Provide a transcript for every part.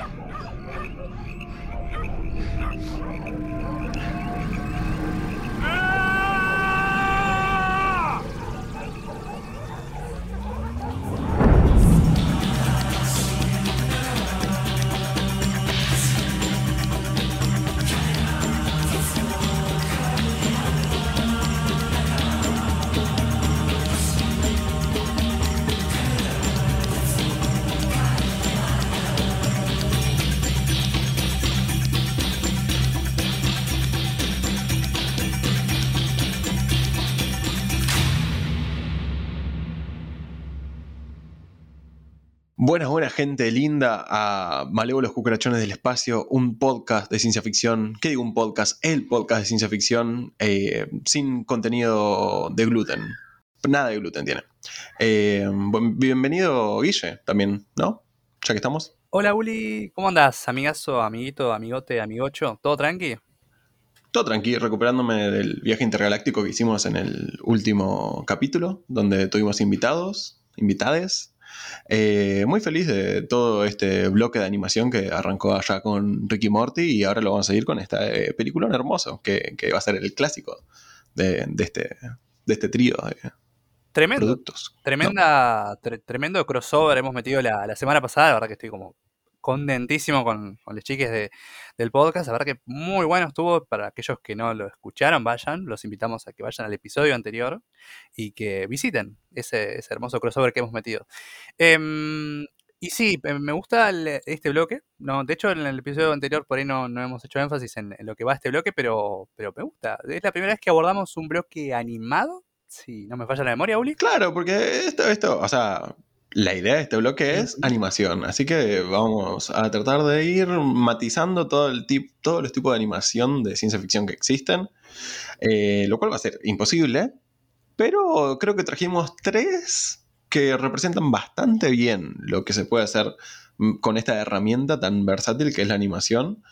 I'm sorry. Gente linda a Malévolos Cucarachones del Espacio, un podcast de ciencia ficción. ¿Qué digo un podcast? El podcast de ciencia ficción eh, sin contenido de gluten. Nada de gluten tiene. Eh, bienvenido Guille también, ¿no? Ya que estamos. Hola Uli, ¿cómo andás? Amigazo, amiguito, amigote, amigocho, ¿todo tranqui? Todo tranqui, recuperándome del viaje intergaláctico que hicimos en el último capítulo, donde tuvimos invitados, invitades, eh, muy feliz de todo este bloque de animación que arrancó allá con Ricky Morty y ahora lo vamos a seguir con este eh, película hermoso que, va a ser el clásico de, este, de este trío de Tremendo, productos. Tremenda, tremendo crossover hemos metido la, la semana pasada, la verdad que estoy como contentísimo con, los chiques de, del podcast. La verdad que muy bueno estuvo. Para aquellos que no lo escucharon, vayan. Los invitamos a que vayan al episodio anterior y que visiten ese, hermoso crossover que hemos metido. Em, y sí, em, me gusta este bloque. No, de hecho, en el episodio anterior por ahí no, hemos hecho énfasis en, lo que va este bloque, pero, pero me gusta. Es la primera vez que abordamos un bloque animado. Si no me falla la memoria, Uli. Claro, porque esto, esto, o sea, la idea de este bloque es animación, así que vamos a tratar de ir matizando todo el tip, todos los tipos de animación de ciencia ficción que existen, eh, lo cual va a ser imposible, pero creo que trajimos tres que representan bastante bien lo que se puede hacer mm, con esta herramienta tan versátil que es la animación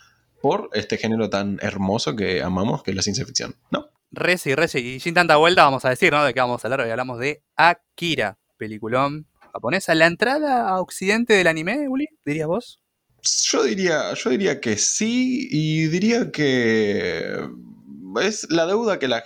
por este género tan hermoso que amamos, que es la ciencia ficción, ¿no? Reci, reci, y sin tanta vuelta vamos a decir, ¿no? De qué vamos a hablar hoy. Hablamos de Akira, peliculón japonesa. ¿La entrada a Occidente del anime, Uli? ¿Dirías vos? Yo diría, yo diría que sí, y diría que es la deuda que la,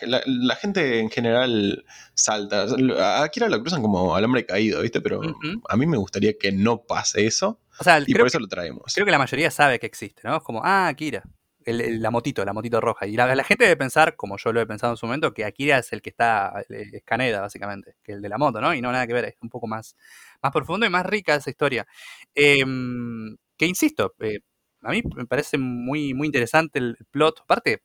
gente en general salta. A Akira lo cruzan como al hombre caído, ¿viste? Pero a mí me gustaría que no pase eso. y por eso lo traemos. Creo que la mayoría sabe que existe, ¿no? Es como, ah, Akira la motito, la motito roja. Y la, gente debe pensar, como yo lo he pensado en su momento, que Akira es el que está, es Caneda, básicamente, que el de la moto, ¿no? Y no nada que ver, es un poco más, más profundo y más rica esa historia. Em, que insisto, eh, a mí me parece muy, muy interesante el plot. Aparte,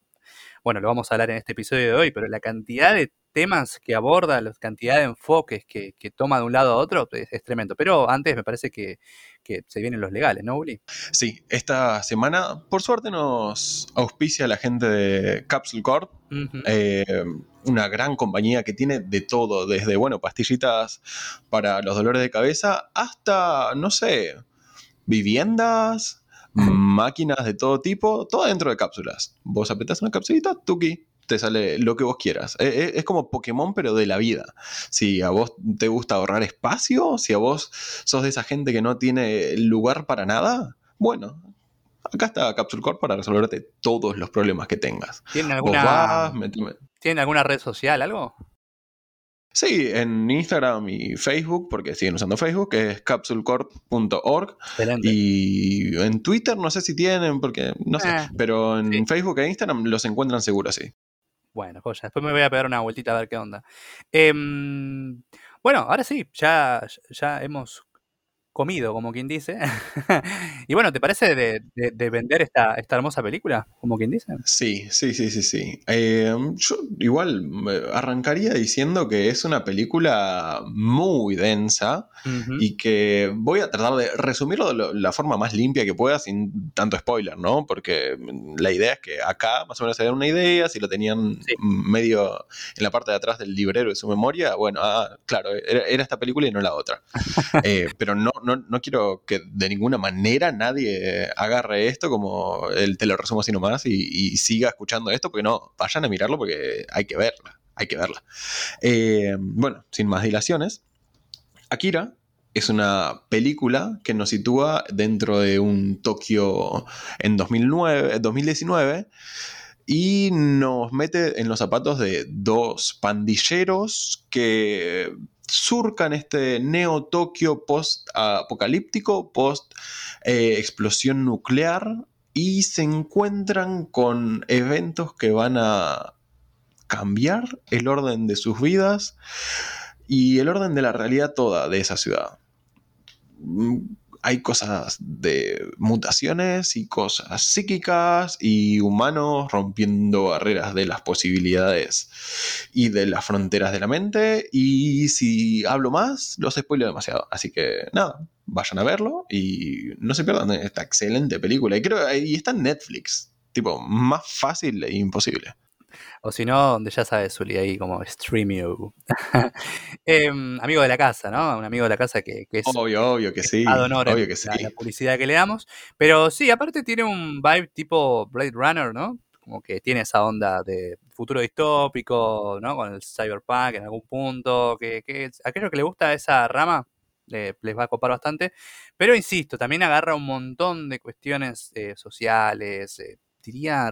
bueno, lo vamos a hablar en este episodio de hoy, pero la cantidad de temas que aborda, la cantidad de enfoques que, toma de un lado a otro es, tremendo. Pero antes me parece que, se vienen los legales, ¿no, Uli? Sí, esta semana, por suerte, nos auspicia la gente de Capsule Corp, eh, una gran compañía que tiene de todo, desde, bueno, pastillitas para los dolores de cabeza hasta, no sé, viviendas, máquinas de todo tipo, todo dentro de cápsulas. Vos apretás una capsulita, tuki, te sale lo que vos quieras. E, e, es, como Pokémon, pero de la vida. Si a vos te gusta ahorrar espacio, si a vos sos de esa gente que no tiene lugar para nada, bueno, acá está Capsule Corp para resolverte todos los problemas que tengas. ¿Tienen alguna, ¿Tienen alguna red social, algo? Sí, en Instagram y Facebook, porque siguen usando Facebook, que es capsulecorp.org. Y en Twitter no sé si tienen, porque no sé. Eh, pero en Facebook e Instagram los encuentran seguros, sí. Bueno, joya. Después me voy a pegar una vueltita a ver qué onda. Em, bueno, ahora sí, ya, ya hemos comido, como quien dice. y bueno, ¿te parece de, vender esta, esta, hermosa película, como quien dice? Sí, sí, sí, sí, sí. Eh, yo igual arrancaría diciendo que es una película muy densa y que voy a tratar de resumirlo de la forma más limpia que pueda sin tanto spoiler, ¿no? Porque la idea es que acá más o menos se den una idea, si lo tenían medio en la parte de atrás del librero de su memoria, bueno, ah, claro, era, esta película y no la otra. Eh, pero no, no, quiero que de ninguna manera nadie agarre esto como el te lo resumo así nomás y, siga escuchando esto, porque no, vayan a mirarlo porque hay que verla, hay que verla. Eh, bueno, sin más dilaciones, Akira es una película que nos sitúa dentro de un Tokio en 2009, 2019 y nos mete en los zapatos de dos pandilleros que surcan este neo Tokio post apocalíptico, post eh, explosión nuclear y se encuentran con eventos que van a cambiar el orden de sus vidas y el orden de la realidad toda de esa ciudad. Hay cosas de mutaciones y cosas psíquicas y humanos rompiendo barreras de las posibilidades y de las fronteras de la mente. Y si hablo más, los spoilo demasiado. Así que nada, vayan a verlo y no se pierdan esta excelente película. Y creo y está en Netflix. Tipo, más fácil e imposible. O si no, donde ya sabes, Zuli, ahí como Streamio. Em, amigo de la casa, ¿no? Un amigo de la casa que, es. Obvio, obvio que sí. honor obvio que sí. La, publicidad que le damos. Pero sí, aparte tiene un vibe tipo Blade Runner, ¿no? Como que tiene esa onda de futuro distópico, ¿no? Con el cyberpunk en algún punto. Que, que aquello que le gusta a esa rama les va a copar bastante. Pero insisto, también agarra un montón de cuestiones eh, sociales, eh, diría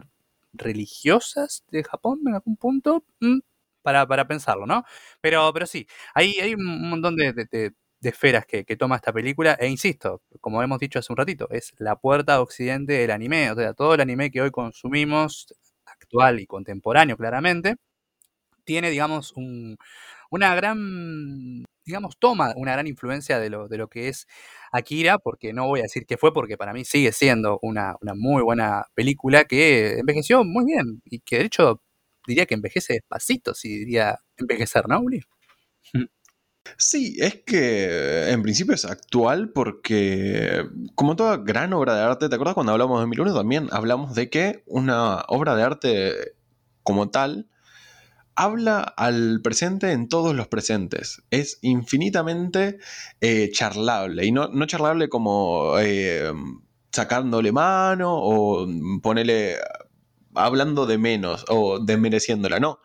religiosas de Japón en algún punto, mm, para, para, pensarlo, ¿no? Pero, pero sí, hay, hay un montón de, esferas que, toma esta película, e insisto, como hemos dicho hace un ratito, es la puerta occidente del anime, o sea, todo el anime que hoy consumimos, actual y contemporáneo claramente, tiene, digamos, un, una gran digamos, toma una gran influencia de lo, de lo que es Akira, porque no voy a decir que fue, porque para mí sigue siendo una, muy buena película que envejeció muy bien y que de hecho diría que envejece despacito, si diría envejecer, ¿no? Sí, es que en principio es actual porque, como toda gran obra de arte, ¿te acuerdas cuando hablamos de 2001? También hablamos de que una obra de arte como tal habla al presente en todos los presentes. Es infinitamente eh, charlable. Y no, no charlable como eh, sacándole mano o ponerle hablando de menos o desmereciéndola. No.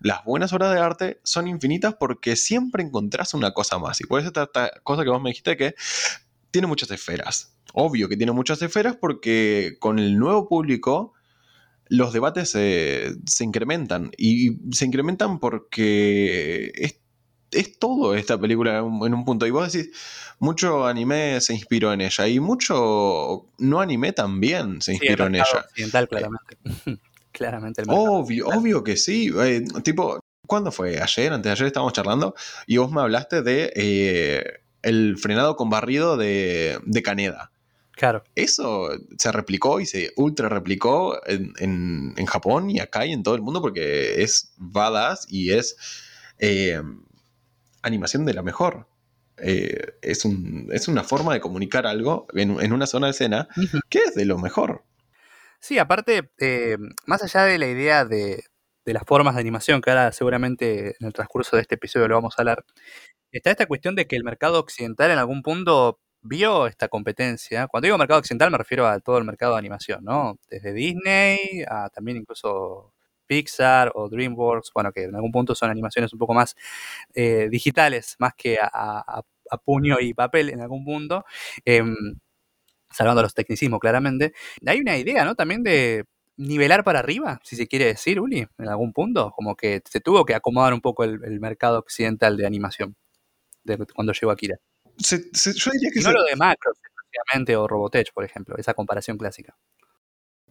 Las buenas obras de arte son infinitas porque siempre encontrás una cosa más. Y por eso esta cosa que vos me dijiste que tiene muchas esferas. Obvio que tiene muchas esferas porque con el nuevo público los debates se incrementan. Y se incrementan porque es, todo esta película en un punto. Y vos decís, mucho anime se inspiró en ella. Y mucho no anime también se inspiró en ella. Occidental, claramente. claramente obvio, obvio que sí. Eh, tipo, ¿cuándo fue? Ayer, antes de ayer estábamos charlando. Y vos me hablaste de eh, el frenado con barrido de, de Caneda. Claro. Eso se replicó y se ultra replicó en, Japón y acá y en todo el mundo porque es badass y es eh, animación de la mejor. Eh, es, es, una forma de comunicar algo en, una zona de escena que es de lo mejor. Sí, aparte, eh, más allá de la idea de, de, las formas de animación, que ahora seguramente en el transcurso de este episodio lo vamos a hablar, está esta cuestión de que el mercado occidental en algún punto vio esta competencia. Cuando digo mercado occidental me refiero a todo el mercado de animación, ¿no? Desde Disney a también incluso Pixar o DreamWorks, bueno, que en algún punto son animaciones un poco más eh, digitales, más que a, puño y papel en algún punto, em, salvando los tecnicismos claramente. Hay una idea, ¿no? También de nivelar para arriba, si se quiere decir, Uli, en algún punto, como que se tuvo que acomodar un poco el, mercado occidental de animación cuando llegó Akira yo diría que no lo de Macro, o Robotech, por ejemplo, esa comparación clásica.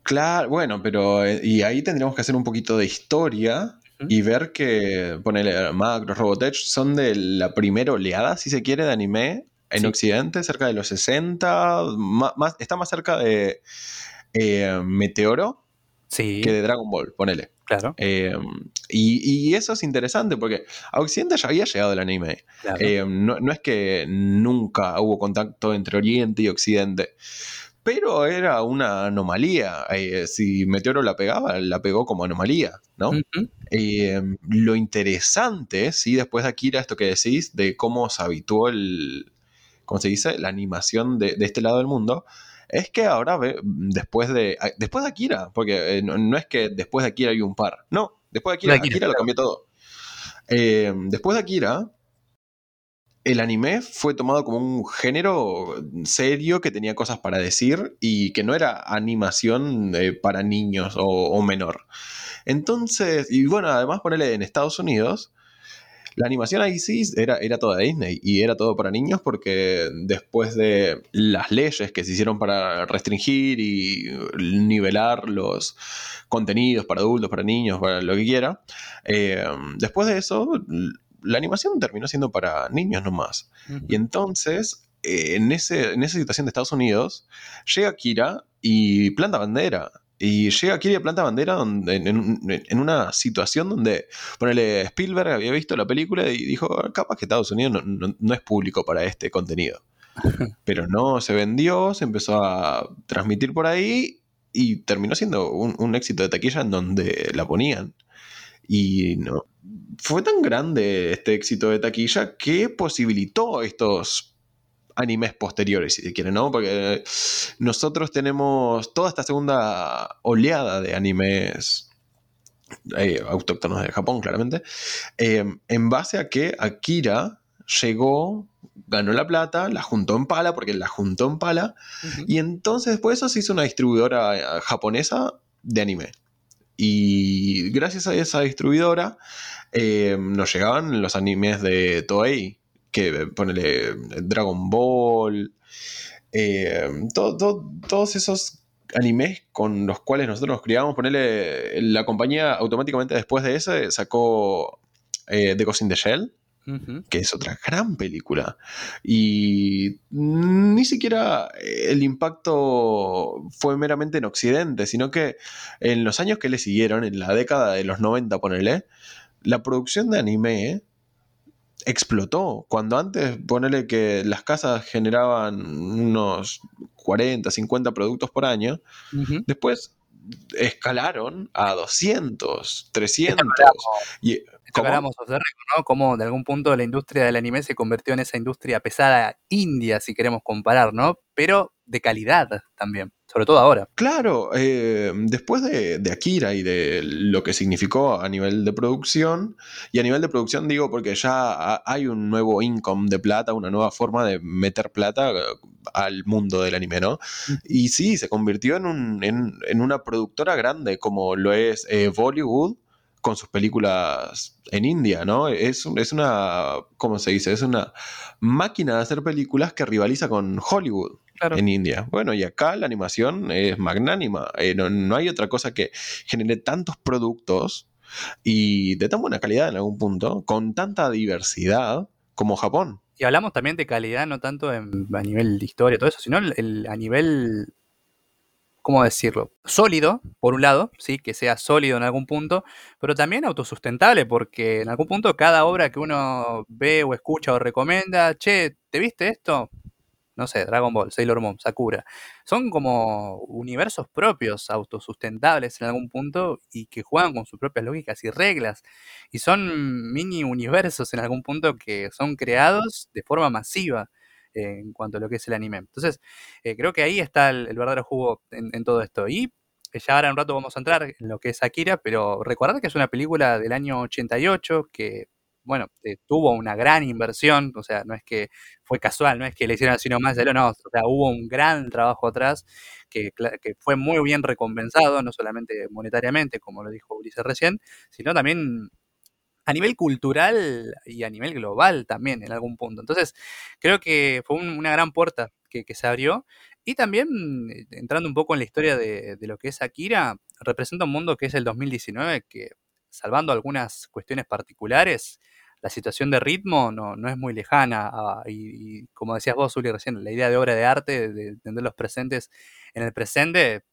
Claro, bueno, pero eh, y ahí tendríamos que hacer un poquito de historia y ver que, ponele, Macro, Robotech son de la primera oleada, si se quiere, de anime en Occidente, cerca de los 60, más, está más cerca de eh, Meteoro que de Dragon Ball, ponele. Claro. Eh, y, eso es interesante porque a Occidente ya había llegado el anime. Eh, no, es que nunca hubo contacto entre Oriente y Occidente. Pero era una anomalía. Eh, si Meteoro la pegaba, la pegó como anomalía, ¿no? lo interesante, sí, después de Akira, esto que decís, de cómo se habituó el, ¿cómo se dice? La animación de, de este lado del mundo, es que ahora, después de, después de Akira, porque eh, no, es que después de Akira hay un par, no, después de Akira, Akira, lo cambió todo. Eh, después de Akira, el anime fue tomado como un género serio que tenía cosas para decir y que no era animación eh, para niños o, menor. Entonces, y bueno, además ponerle en Estados Unidos, la animación ahí sí era, era toda Disney y era todo para niños porque después de las leyes que se hicieron para restringir y nivelar los contenidos para adultos, para niños, para lo que quiera, eh, después de eso la animación terminó siendo para niños nomás. Y entonces, eh, en, ese, en esa situación de Estados Unidos, llega Kira y planta bandera. Y llega Kira y planta bandera donde, en, una situación donde, ponele, Spielberg había visto la película y dijo, capaz que Estados Unidos no, es público para este contenido. Pero no, se vendió, se empezó a transmitir por ahí y terminó siendo un, un éxito de taquilla en donde la ponían. Y no, fue tan grande este éxito de taquilla que posibilitó estos animes posteriores, si quieren, ¿no? Porque nosotros tenemos toda esta segunda oleada de animes eh, autóctonos de Japón, claramente, eh, en base a que Akira llegó, ganó la plata, la juntó en pala, porque la juntó en pala, y entonces después eso se hizo una distribuidora eh, japonesa de anime. Y gracias a esa distribuidora eh, nos llegaban los animes de Toei, que ponele Dragon Ball, eh, todos esos animes con los cuales nosotros nos criábamos, ponerle la compañía automáticamente después de ese sacó eh, The Ghost in the Shell, que es otra gran película. Y ni siquiera el impacto fue meramente en Occidente, sino que en los años que le siguieron, en la década de los 90, ponele, la producción de anime explotó. Cuando antes, ponele que las casas generaban unos 40, 50 productos por año, después escalaron a 200, 300. Y, Hablamos de ¿no? Cómo de algún punto la industria del anime se convirtió en esa industria pesada india, si queremos comparar, ¿no? Pero de calidad también, sobre todo ahora. Claro, eh, después de, Akira y de lo que significó a nivel de producción, y a nivel de producción digo porque ya hay un nuevo income de plata, una nueva forma de meter plata eh, al mundo del anime, ¿no? Y sí, se convirtió en, un, en, una productora grande como lo es eh, Bollywood con sus películas en India, ¿no? Es, es una, ¿cómo se dice? Es una máquina de hacer películas que rivaliza con Hollywood. en India. Bueno, y acá la animación es magnánima. Eh, no, hay otra cosa que genere tantos productos y de tan buena calidad en algún punto, con tanta diversidad como Japón. Y hablamos también de calidad, no tanto a nivel de historia, todo eso, sino a nivel ¿cómo decirlo? Sólido, por un lado, sí, que sea sólido en algún punto, pero también autosustentable, porque en algún punto cada obra que uno ve o escucha o recomienda, che, ¿te viste esto? No sé, Dragon Ball, Sailor Moon, Sakura. Son como universos propios, autosustentables en algún punto y que juegan con sus propias lógicas y reglas. Y son mini universos en algún punto que son creados de forma masiva en cuanto a lo que es el anime. Entonces, eh, creo que ahí está el, verdadero jugo en, todo esto. Y eh, ya ahora en un rato vamos a entrar en lo que es Akira, pero recordad que es una película del año 88 que, bueno, eh, tuvo una gran inversión, o sea, no es que fue casual, no es que le hicieron así nomás, no, o sea, hubo un gran trabajo atrás que, que fue muy bien recompensado, no solamente monetariamente, como lo dijo Ulises recién, sino también a nivel cultural y a nivel global también en algún punto. Entonces, creo que fue una gran puerta que, se abrió. Y también, eh, entrando un poco en la historia de, lo que es Akira, representa un mundo que es el 2019, que salvando algunas cuestiones particulares, la situación de ritmo no, no es muy lejana. y, como decías vos, Uli, recién, la idea de obra de arte, de entender los presentes en el presente,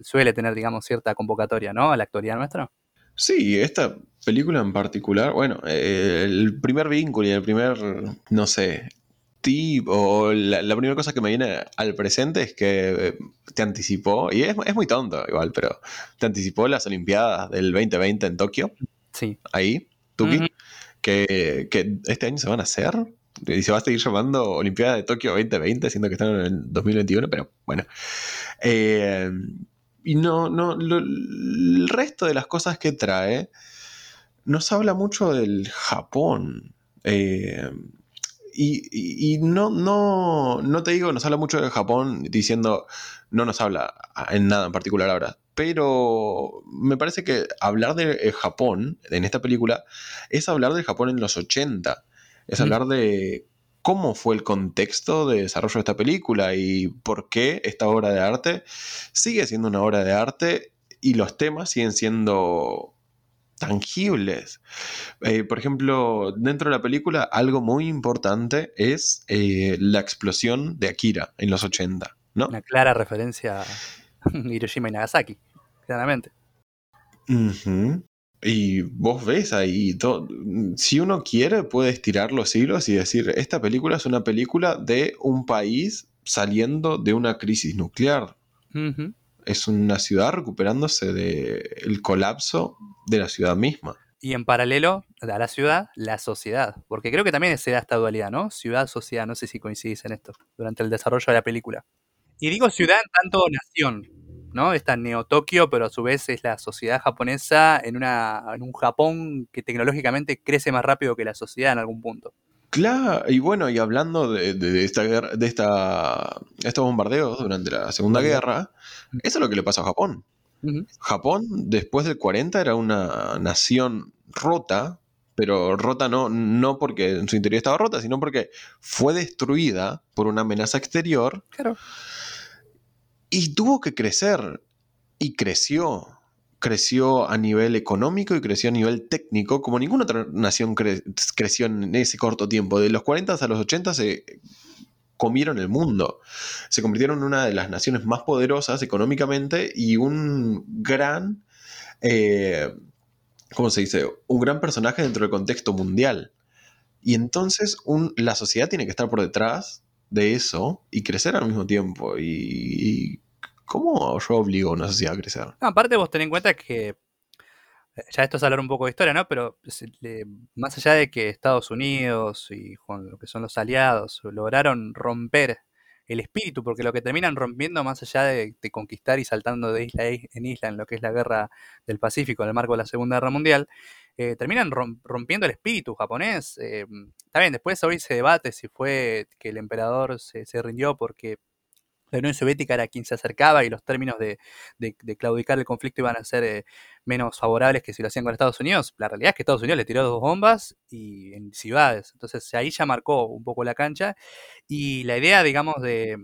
suele tener, digamos, cierta convocatoria, ¿no? A la actualidad nuestra. Sí, esta película en particular, bueno, eh, el primer vínculo y el primer, no sé, tip o la, primera cosa que me viene al presente es que eh, te anticipó, y es, muy tonto igual, pero te anticipó las Olimpiadas del 2020 en Tokio. Sí. Ahí, Tuki, que, que este año se van a hacer y se va a seguir llamando Olimpiada de Tokio 2020, siendo que están en el 2021, pero bueno. Eh, y no, no, el resto de las cosas que trae nos habla mucho del Japón. Eh, y, no, no, no te digo, nos habla mucho de Japón diciendo, no nos habla en nada en particular ahora, pero me parece que hablar de eh, Japón en esta película es hablar de Japón en los 80, es hablar de cómo fue el contexto de desarrollo de esta película y por qué esta obra de arte sigue siendo una obra de arte y los temas siguen siendo tangibles. Eh, por ejemplo, dentro de la película, algo muy importante es eh, la explosión de Akira en los 80, ¿no? Una clara referencia a Hiroshima y Nagasaki, claramente. Y vos ves ahí, todo, si uno quiere, puede estirar los hilos y decir, esta película es una película de un país saliendo de una crisis nuclear es una ciudad recuperándose del colapso de la ciudad misma. Y en paralelo a la ciudad, la sociedad. Porque creo que también se da esta dualidad, ¿no? Ciudad-sociedad, no sé si coincidís en esto, durante el desarrollo de la película. Y digo ciudad en tanto nación, ¿no? Esta Neo-Tokio, pero a su vez es la sociedad japonesa en, una, en un Japón que tecnológicamente crece más rápido que la sociedad en algún punto. Claro, y bueno, y hablando de, esta guerra, de esta, estos bombardeos durante la Segunda Guerra, eso es lo que le pasa a Japón. Japón, después del 40, era una nación rota, pero rota no, no porque en su interior estaba rota, sino porque fue destruida por una amenaza exterior. Claro. Y tuvo que crecer. Y creció creció a nivel económico y creció a nivel técnico, como ninguna otra nación creció en ese corto tiempo. De los 40 a los 80 se comieron el mundo. Se convirtieron en una de las naciones más poderosas económicamente y un gran, eh, ¿cómo se dice? Un gran personaje dentro del contexto mundial. Y entonces la sociedad tiene que estar por detrás de eso y crecer al mismo tiempo. y ¿Cómo yo obligo a una sociedad a crecer? aparte vos ten en cuenta que eh, ya esto es hablar un poco de historia, ¿no? Pero más allá de que Estados Unidos y con lo que son los aliados lograron romper el espíritu, porque lo que terminan rompiendo más allá de, conquistar y saltando de isla en isla en lo que es la guerra del Pacífico en el marco de la Segunda Guerra Mundial, eh, terminan rompiendo el espíritu japonés. Eh, está bien, después hoy se debate si fue que el emperador se, se rindió porque la Unión Soviética era quien se acercaba y los términos de, claudicar el conflicto iban a ser eh, menos favorables que si lo hacían con Estados Unidos. La realidad es que Estados Unidos le tiró dos bombas y en ciudades. Entonces ahí ya marcó un poco la cancha. Y la idea, digamos, de,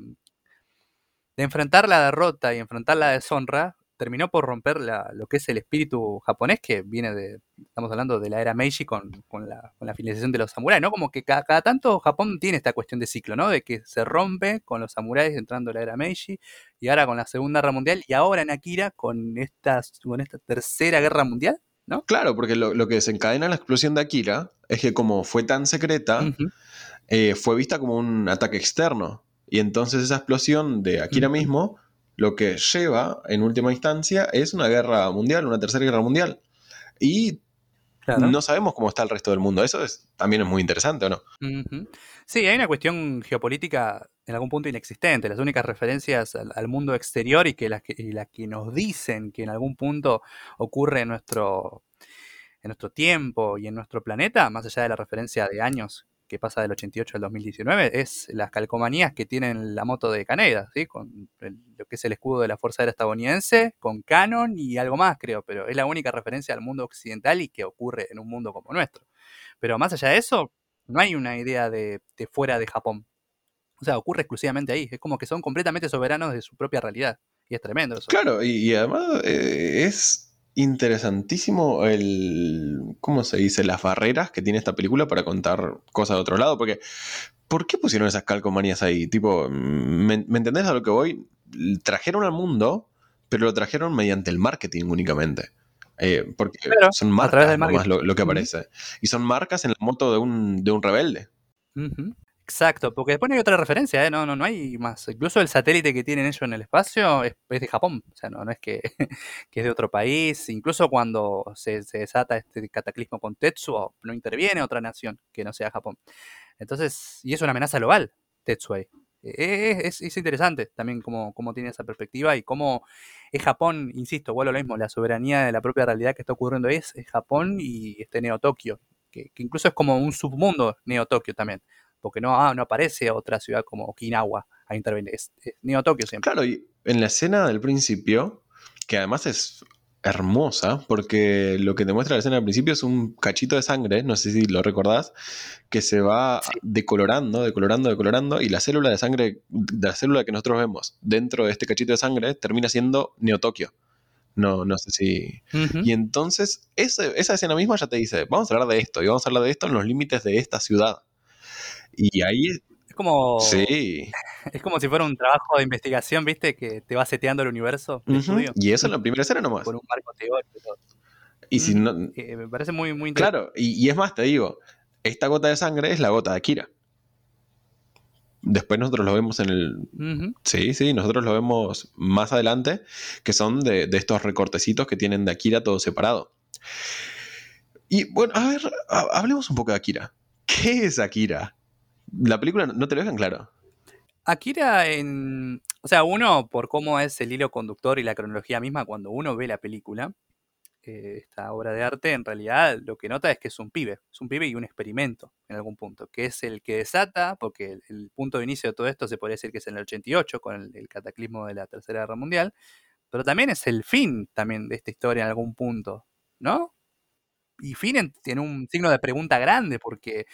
de enfrentar la derrota y enfrentar la deshonra terminó por romper lo que es el espíritu japonés que viene de, estamos hablando de la era Meiji con, la, con finalización de los samuráis, ¿no? Como que cada, tanto Japón tiene esta cuestión de ciclo, ¿no? De que se rompe con los samuráis entrando la era Meiji y ahora con la Segunda Guerra Mundial y ahora en Akira con esta, con esta Tercera Guerra Mundial, ¿no? Claro, porque lo, que desencadena la explosión de Akira es que como fue tan secreta, eh, fue vista como un ataque externo. Y entonces esa explosión de Akira mismo lo que lleva, en última instancia, es una guerra mundial, una tercera guerra mundial. Y no sabemos cómo está el resto del mundo. Eso es, también es muy interesante, ¿o no? Sí, hay una cuestión geopolítica en algún punto inexistente. Las únicas referencias al, mundo exterior y que las que, que nos dicen que en algún punto ocurre en nuestro, en nuestro tiempo y en nuestro planeta, más allá de la referencia de años que pasa del 88 al 2019 es las calcomanías que tienen la moto de Caneda, ¿sí? con lo que es el escudo de la Fuerza Aérea Estadounidense, con Canon y algo más, creo, pero es la única referencia al mundo occidental y que ocurre en un mundo como nuestro. Pero más allá de eso, no hay una idea de, fuera de Japón. O sea, ocurre exclusivamente ahí. Es como que son completamente soberanos de su propia realidad. Y es tremendo eso. Claro, y, además eh, es interesantísimo el, ¿cómo se dice? Las barreras que tiene esta película para contar cosas de otro lado, porque ¿por qué pusieron esas calcomanías ahí? Tipo, ¿me, entendés a lo que voy? Trajeron al mundo, pero lo trajeron mediante el marketing únicamente. Eh, porque son marcas más lo, lo, que aparece. Y son marcas en la moto de un, de un rebelde. Exacto, porque después no hay otra referencia, ¿eh? no, no, no hay más. Incluso el satélite que tienen ellos en el espacio es, de Japón, o sea, no, no es que, es de otro país. Incluso cuando se, desata este cataclismo con Tetsuo, no interviene otra nación que no sea Japón. Entonces, y es una amenaza global, Tetsuo. E, e, es, es, interesante también cómo, cómo, tiene esa perspectiva y cómo es Japón, insisto, vuelvo a lo mismo, la soberanía de la propia realidad que está ocurriendo es, es Japón y este Neo Tokio, que, que incluso es como un submundo Neo Tokio también porque no, ah, no aparece otra ciudad como Okinawa a intervenir, es, Neo Tokio siempre. Claro, y en la escena del principio, que además es hermosa, porque lo que te muestra la escena al principio es un cachito de sangre, no sé si lo recordás, que se va decolorando, decolorando, decolorando, y la célula de sangre, la célula que nosotros vemos dentro de este cachito de sangre, termina siendo Neotokio. No, no sé si. Y entonces, esa, esa escena misma ya te dice: vamos a hablar de esto, y vamos a hablar de esto en los límites de esta ciudad. Y ahí como. Sí. Es como si fuera un trabajo de investigación, ¿viste? Que te va seteando el universo. Y eso en la primera escena nomás. Por un marco teórico y. Y si no... me parece muy, muy interesante. Claro, y, es más, te digo, esta gota de sangre es la gota de Akira. Después nosotros lo vemos en el... Sí, sí, nosotros lo vemos más adelante, que son de, de, estos recortecitos que tienen de Akira todo separado. Y bueno, a ver, hablemos un poco de Akira. ¿Qué es Akira? La película no te lo dejan claro. Akira en... O sea, uno, por cómo es el hilo conductor y la cronología misma, cuando uno ve la película, eh, esta obra de arte, en realidad lo que nota es que es un pibe, es un pibe y un experimento en algún punto, que es el que desata, porque el, punto de inicio de todo esto se podría decir que es en el 88, con el, cataclismo de la Tercera Guerra Mundial, pero también es el fin también de esta historia en algún punto, ¿no? Y fin tiene un signo de pregunta grande, porque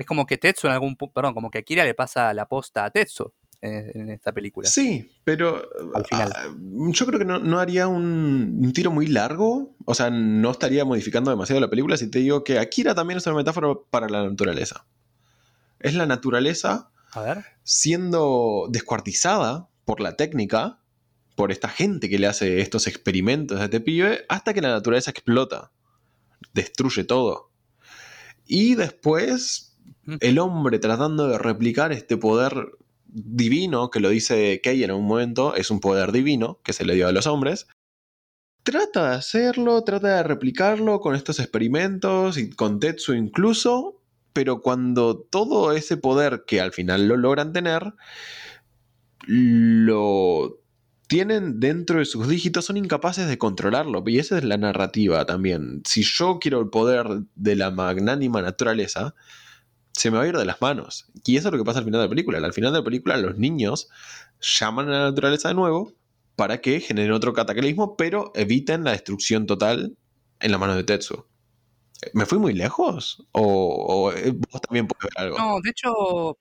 es como que Tetsu en algún punto, perdón, como que Akira le pasa la posta a Tetsu en, esta película. Sí, pero Al final. Ah, yo creo que no, haría un, tiro muy largo, o sea, no estaría modificando demasiado la película si te digo que Akira también es una metáfora para la naturaleza. Es la naturaleza siendo descuartizada por la técnica, por esta gente que le hace estos experimentos a este pibe, hasta que la naturaleza explota, destruye todo. Y después el hombre tratando de replicar este poder divino, que lo dice Kei en un momento, es un poder divino que se le dio a los hombres, trata de hacerlo, trata de replicarlo con estos experimentos y con Tetsu incluso, pero cuando todo ese poder que al final lo logran tener, lo tienen dentro de sus dígitos, son incapaces de controlarlo. Y esa es la narrativa también. Si yo quiero el poder de la magnánima naturaleza, se me va a ir de las manos. Y eso es lo que pasa al final de la película. Al final de la película los niños llaman a la naturaleza de nuevo para que generen otro cataclismo, pero eviten la destrucción total en la mano de Tetsu. ¿Me fui muy lejos? ¿O, eh, vos también puedes ver algo? No, de hecho,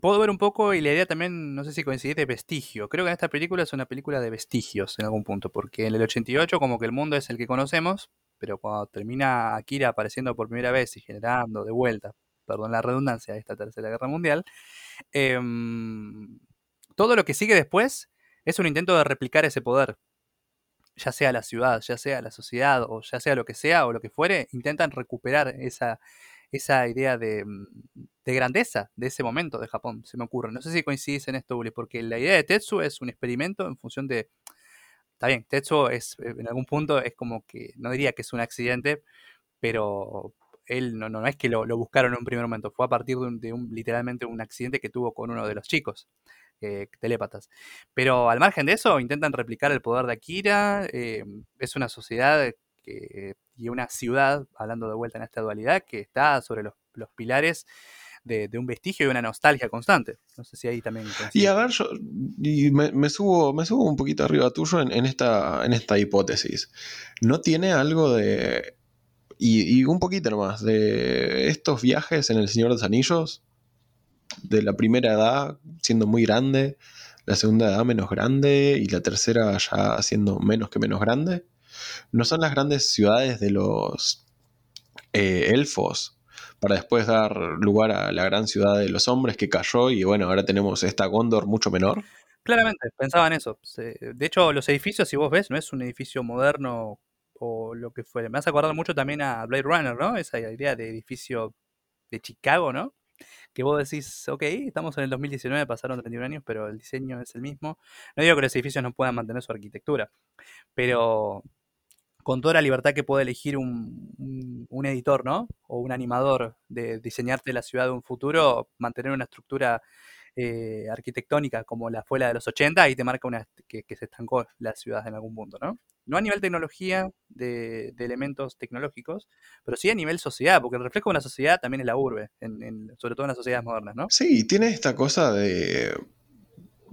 puedo ver un poco y la idea también, no sé si coincide, de vestigio. Creo que en esta película es una película de vestigios en algún punto, porque en el 88 como que el mundo es el que conocemos, pero cuando termina Akira apareciendo por primera vez y generando de vuelta, perdón la redundancia, esta tercera guerra mundial, em, todo lo que sigue después es un intento de replicar ese poder. Ya sea la ciudad, ya sea la sociedad, o ya sea lo que sea, o lo que fuere, intentan recuperar esa, esa idea de, mm, de, grandeza de ese momento de Japón, se me ocurre. No sé si coincidís en esto, Uli, porque la idea de Tetsu es un experimento en función de está bien, Tetsuo es, eh, en algún punto es como que, no diría que es un accidente, pero él no, no es que lo, buscaron en un primer momento, fue a partir de, un, literalmente un accidente que tuvo con uno de los chicos. Eh, telépatas. Pero al margen de eso, intentan replicar el poder de Akira. Eh, es una sociedad y una ciudad, hablando de vuelta en esta dualidad, que está sobre los, los pilares de, un vestigio y una nostalgia constante. No sé si ahí también. Y a ver, yo y me, subo, me subo un poquito arriba tuyo en, esta, en esta hipótesis. ¿No tiene algo de. Y, un poquito nomás, de estos viajes en El Señor de los Anillos, de la primera edad siendo muy grande, la segunda edad menos grande y la tercera ya siendo menos que menos grande. ¿No son las grandes ciudades de los eh, elfos para después dar lugar a la gran ciudad de los hombres que cayó y bueno, ahora tenemos esta Gondor mucho menor. Claramente, pensaba en eso. De hecho, los edificios, si vos ves, no es un edificio moderno o lo que fuera. Me hace acordar mucho también a Blade Runner, ¿no? Esa idea de edificio de Chicago, ¿no? Que vos decís, ok, estamos en el 2019, pasaron 31 años, pero el diseño es el mismo. No digo que los edificios no puedan mantener su arquitectura, pero con toda la libertad que puede elegir un, editor, ¿no? O un animador de diseñarte la ciudad de un futuro, mantener una estructura eh, arquitectónica como la fue la de los 80, ahí te marca una que, se estancó la ciudad en algún punto, ¿no? No a nivel tecnología, de, elementos tecnológicos, pero sí a nivel sociedad, porque el reflejo de una sociedad también es la urbe, sobre todo en las sociedades modernas, ¿no? Sí, tiene esta cosa de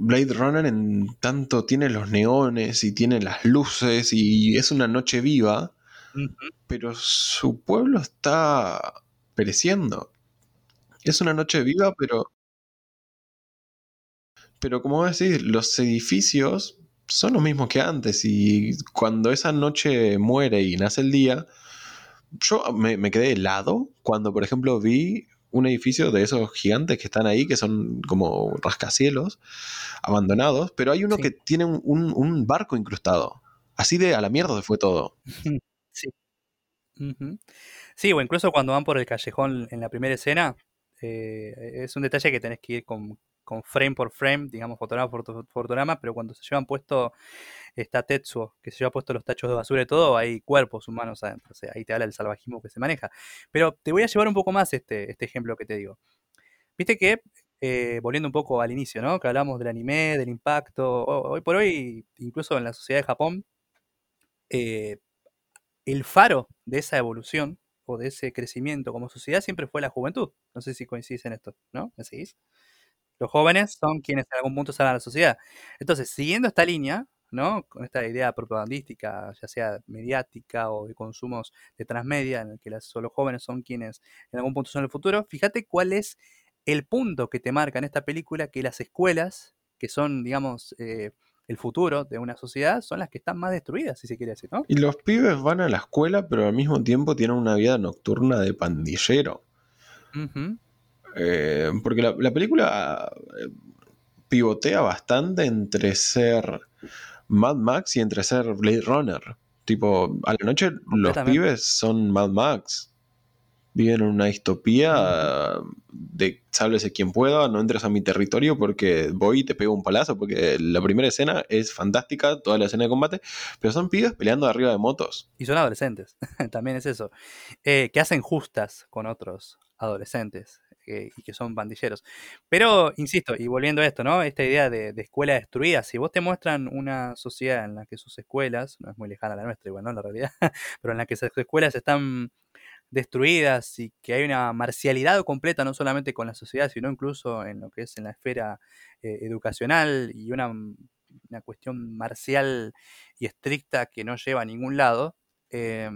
Blade Runner en tanto tiene los neones y tiene las luces y es una noche viva, pero su pueblo está pereciendo. Es una noche viva, pero... Pero como decís, los edificios son los mismos que antes y cuando esa noche muere y nace el día, yo me, me quedé helado cuando, por ejemplo, vi un edificio de esos gigantes que están ahí, que son como rascacielos, abandonados, pero hay uno que tiene un, barco incrustado. Así de a la mierda se fue todo. Sí. Sí, o incluso cuando van por el callejón en la primera escena, eh, es un detalle que tenés que ir con, con frame por frame, digamos, fotograma por fotograma, pero cuando se llevan puesto, está Tetsuo, que se lleva puesto los tachos de basura y todo, hay cuerpos humanos adentro, o sea, ahí te habla el salvajismo que se maneja. Pero te voy a llevar un poco más este, este ejemplo que te digo. Viste que, eh, volviendo un poco al inicio, ¿no? Que hablamos del anime, del impacto, hoy por hoy, incluso en la sociedad de Japón, eh, el faro de esa evolución o de ese crecimiento como sociedad siempre fue la juventud. No sé si coincidís en esto, ¿no? ¿Me seguís? Los jóvenes son quienes en algún punto salen a la sociedad. Entonces, siguiendo esta línea, ¿no? Con esta idea propagandística, ya sea mediática o de consumos de transmedia, en el que los jóvenes son quienes en algún punto son el futuro, fíjate cuál es el punto que te marca en esta película que las escuelas, que son, digamos, eh, el futuro de una sociedad, son las que están más destruidas, si se quiere decir, ¿no? Y los pibes van a la escuela, pero al mismo tiempo tienen una vida nocturna de pandillero. Eh, porque la, película eh, pivotea bastante entre ser Mad Max y entre ser Blade Runner. Tipo, a la noche los pibes son Mad Max. Viven en una distopía de sáblese quien pueda, no entres a mi territorio porque voy y te pego un palazo. Porque la primera escena es fantástica, toda la escena de combate, pero son pibes peleando arriba de motos. Y son adolescentes, también es eso. Eh, que hacen justas con otros adolescentes y que son bandilleros. Pero, insisto, y volviendo a esto, ¿no? Esta idea de, escuela destruida, si vos te muestran una sociedad en la que sus escuelas, no es muy lejana la nuestra igual, ¿no? La realidad, pero en la que sus escuelas están destruidas y que hay una marcialidad completa no solamente con la sociedad, sino incluso en lo que es en la esfera eh, educacional y una, una, cuestión marcial y estricta que no lleva a ningún lado, eh,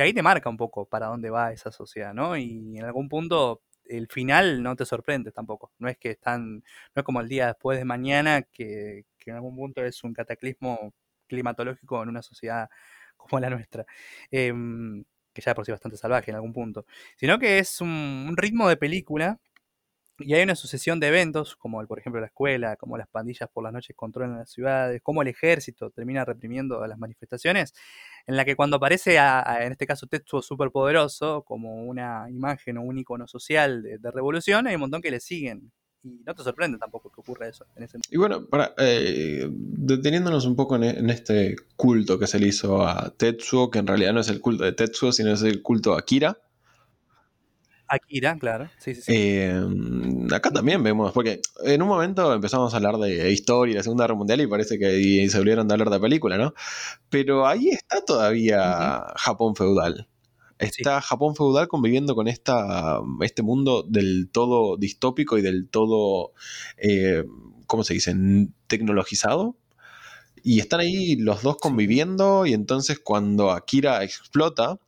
ahí te marca un poco para dónde va esa sociedad, ¿no? Y en algún punto el final no te sorprende tampoco. No es que están, no es como el día después de mañana, que, en algún punto es un cataclismo climatológico en una sociedad como la nuestra. Em, que ya por sí bastante salvaje en algún punto. Sino que es un ritmo de película y hay una sucesión de eventos, como por ejemplo la escuela, como las pandillas por las noches controlan las ciudades, como el ejército termina reprimiendo las manifestaciones, en la que cuando aparece, en este caso, Tetsuo superpoderoso, como una imagen o un icono social de, revolución, hay un montón que le siguen. Y no te sorprende tampoco que ocurra eso. En ese y bueno, para, eh, deteniéndonos un poco en, este culto que se le hizo a Tetsuo, que en realidad no es el culto de Tetsuo, sino es el culto a Akira Akira, claro. Sí, sí, sí. Eh, acá también vemos, porque en un momento empezamos a hablar de historia y la Segunda Guerra Mundial y parece que se volvieron a hablar de película, ¿no? Pero ahí está todavía Japón feudal. Está Japón feudal conviviendo con esta, este mundo del todo distópico y del todo, eh, ¿cómo se dice? Tecnologizado. Y están ahí los dos conviviendo y entonces cuando Akira explota,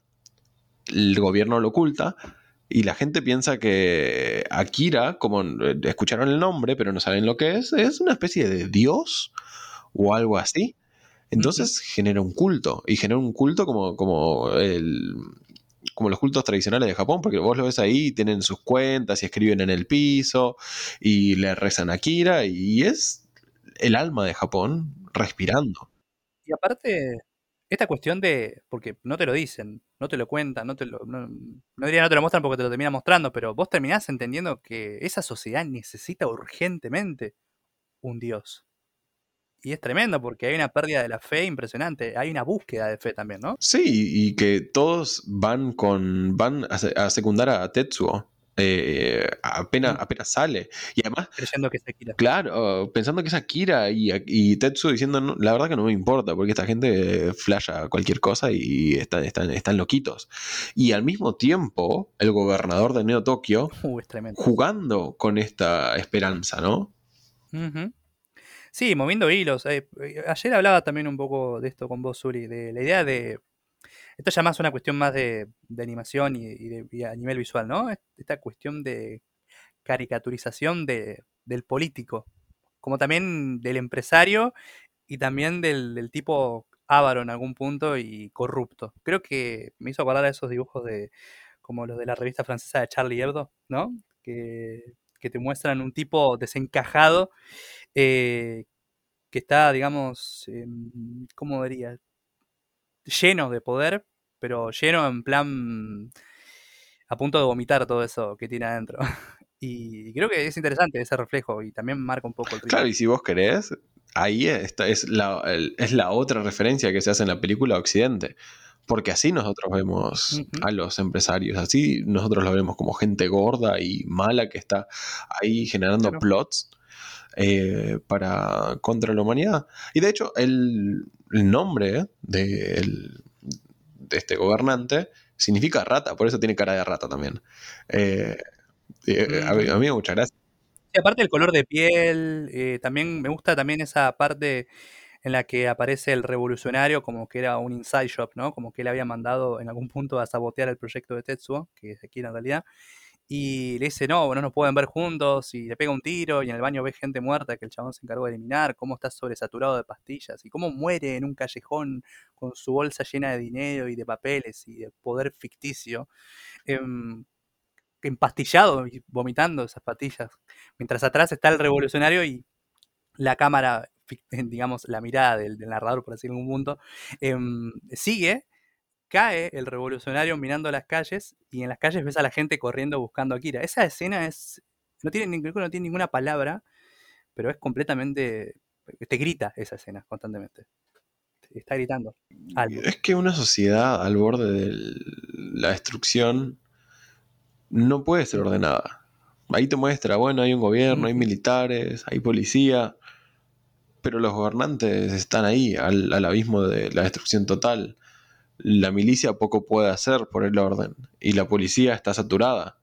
el gobierno lo oculta y la gente piensa que Akira, como eh, escucharon el nombre, pero no saben lo que es, es una especie de dios o algo así. Entonces genera un culto. Y genera un culto como, como, el, como los cultos tradicionales de Japón, porque vos lo ves ahí, tienen sus cuentas y escriben en el piso y le rezan a Akira y es el alma de Japón respirando. Y aparte, esta cuestión de, porque no te lo dicen, no te lo cuentan, no te lo, no, diría no te lo muestran porque te lo termina mostrando, pero vos terminás entendiendo que esa sociedad necesita urgentemente un Dios. Y es tremendo porque hay una pérdida de la fe impresionante, hay una búsqueda de fe también, ¿no? Sí, y que todos van con van a, secundar a Tetsuo. Eh, apenas, apenas sale. Y además. Creyendo que es Akira. Claro, pensando que es Akira y, y Tetsu diciendo, la verdad que no me importa, porque esta gente flasha cualquier cosa y están, están, están loquitos. Y al mismo tiempo, el gobernador de Neo Tokio uh, jugando con esta esperanza, ¿no? Sí, moviendo hilos. Eh, ayer hablaba también un poco de esto con vos, Suri, de la idea de esto ya más una cuestión más de, animación y, a nivel visual, ¿no? Esta cuestión de caricaturización del político, como también del empresario y también del, tipo avaro en algún punto y corrupto. Creo que me hizo acordar a esos dibujos de como los de la revista francesa de Charlie Hebdo, ¿no? Que, te muestran un tipo desencajado eh, que está, digamos, ¿cómo diría? Lleno de poder, pero lleno en plan a punto de vomitar todo eso que tiene adentro. Y creo que es interesante ese reflejo y también marca un poco el Claro, y si vos querés, ahí está, es, la, es la otra referencia que se hace en la película Occidente. Porque así nosotros vemos a los empresarios, así nosotros lo vemos como gente gorda y mala que está ahí generando plots eh, para contra la humanidad. Y de hecho, el, el nombre de, este gobernante significa rata, por eso tiene cara de rata también. Eh, eh, a, mí, me mucha gracia. aparte del color de piel, eh, también me gusta también esa parte en la que aparece el revolucionario como que era un inside shop, ¿no? Como que él había mandado en algún punto a sabotear el proyecto de Tetsuo, que es aquí en realidad, y le dice, no, no nos pueden ver juntos, y le pega un tiro, y en el baño ve gente muerta que el chabón se encargó de eliminar, cómo está sobresaturado de pastillas, y cómo muere en un callejón con su bolsa llena de dinero y de papeles y de poder ficticio, em, empastillado y vomitando esas pastillas, mientras atrás está el revolucionario y la cámara, digamos, la mirada del, narrador, por decirlo en un punto, em, sigue cae el revolucionario mirando las calles y en las calles ves a la gente corriendo buscando a Kira. Esa escena es. No tiene, no tiene ninguna palabra, pero es completamente. Te grita esa escena constantemente. Está gritando. Es que una sociedad al borde de la destrucción no puede ser ordenada. Ahí te muestra, bueno, hay un gobierno, hay militares, hay policía, pero los gobernantes están ahí, al, al abismo de la destrucción total la milicia poco puede hacer por el orden y la policía está saturada.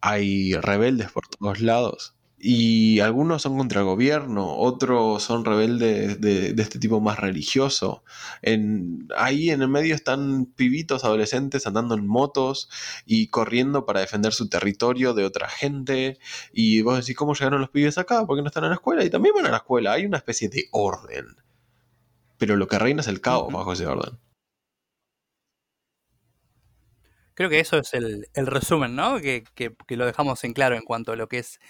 Hay rebeldes por todos lados y algunos son contra el gobierno, otros son rebeldes de, este tipo más religioso. En, ahí en el medio están pibitos adolescentes andando en motos y corriendo para defender su territorio de otra gente. Y vos decís, ¿cómo llegaron los pibes acá? Porque no están en la escuela. Y también van a la escuela. Hay una especie de orden. Pero lo que reina es el caos bajo ese orden. Creo que eso es el, resumen, ¿no? Que, lo dejamos en claro en cuanto a lo que es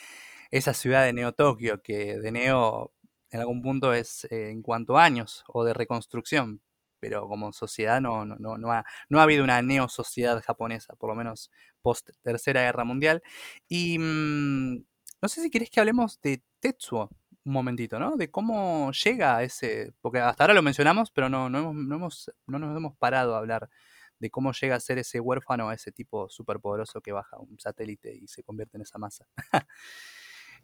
esa ciudad de Neo Tokio, que de Neo en algún punto es eh, en cuanto a años o de reconstrucción, pero como sociedad no, ha, habido una neo sociedad japonesa, por lo menos post Tercera Guerra Mundial. Y mm, no sé si querés que hablemos de Tetsuo un momentito, ¿no? De cómo llega a ese, porque hasta ahora lo mencionamos, pero no, no nos hemos parado a hablar de cómo llega a ser ese huérfano, ese tipo superpoderoso que baja un satélite y se convierte en esa masa.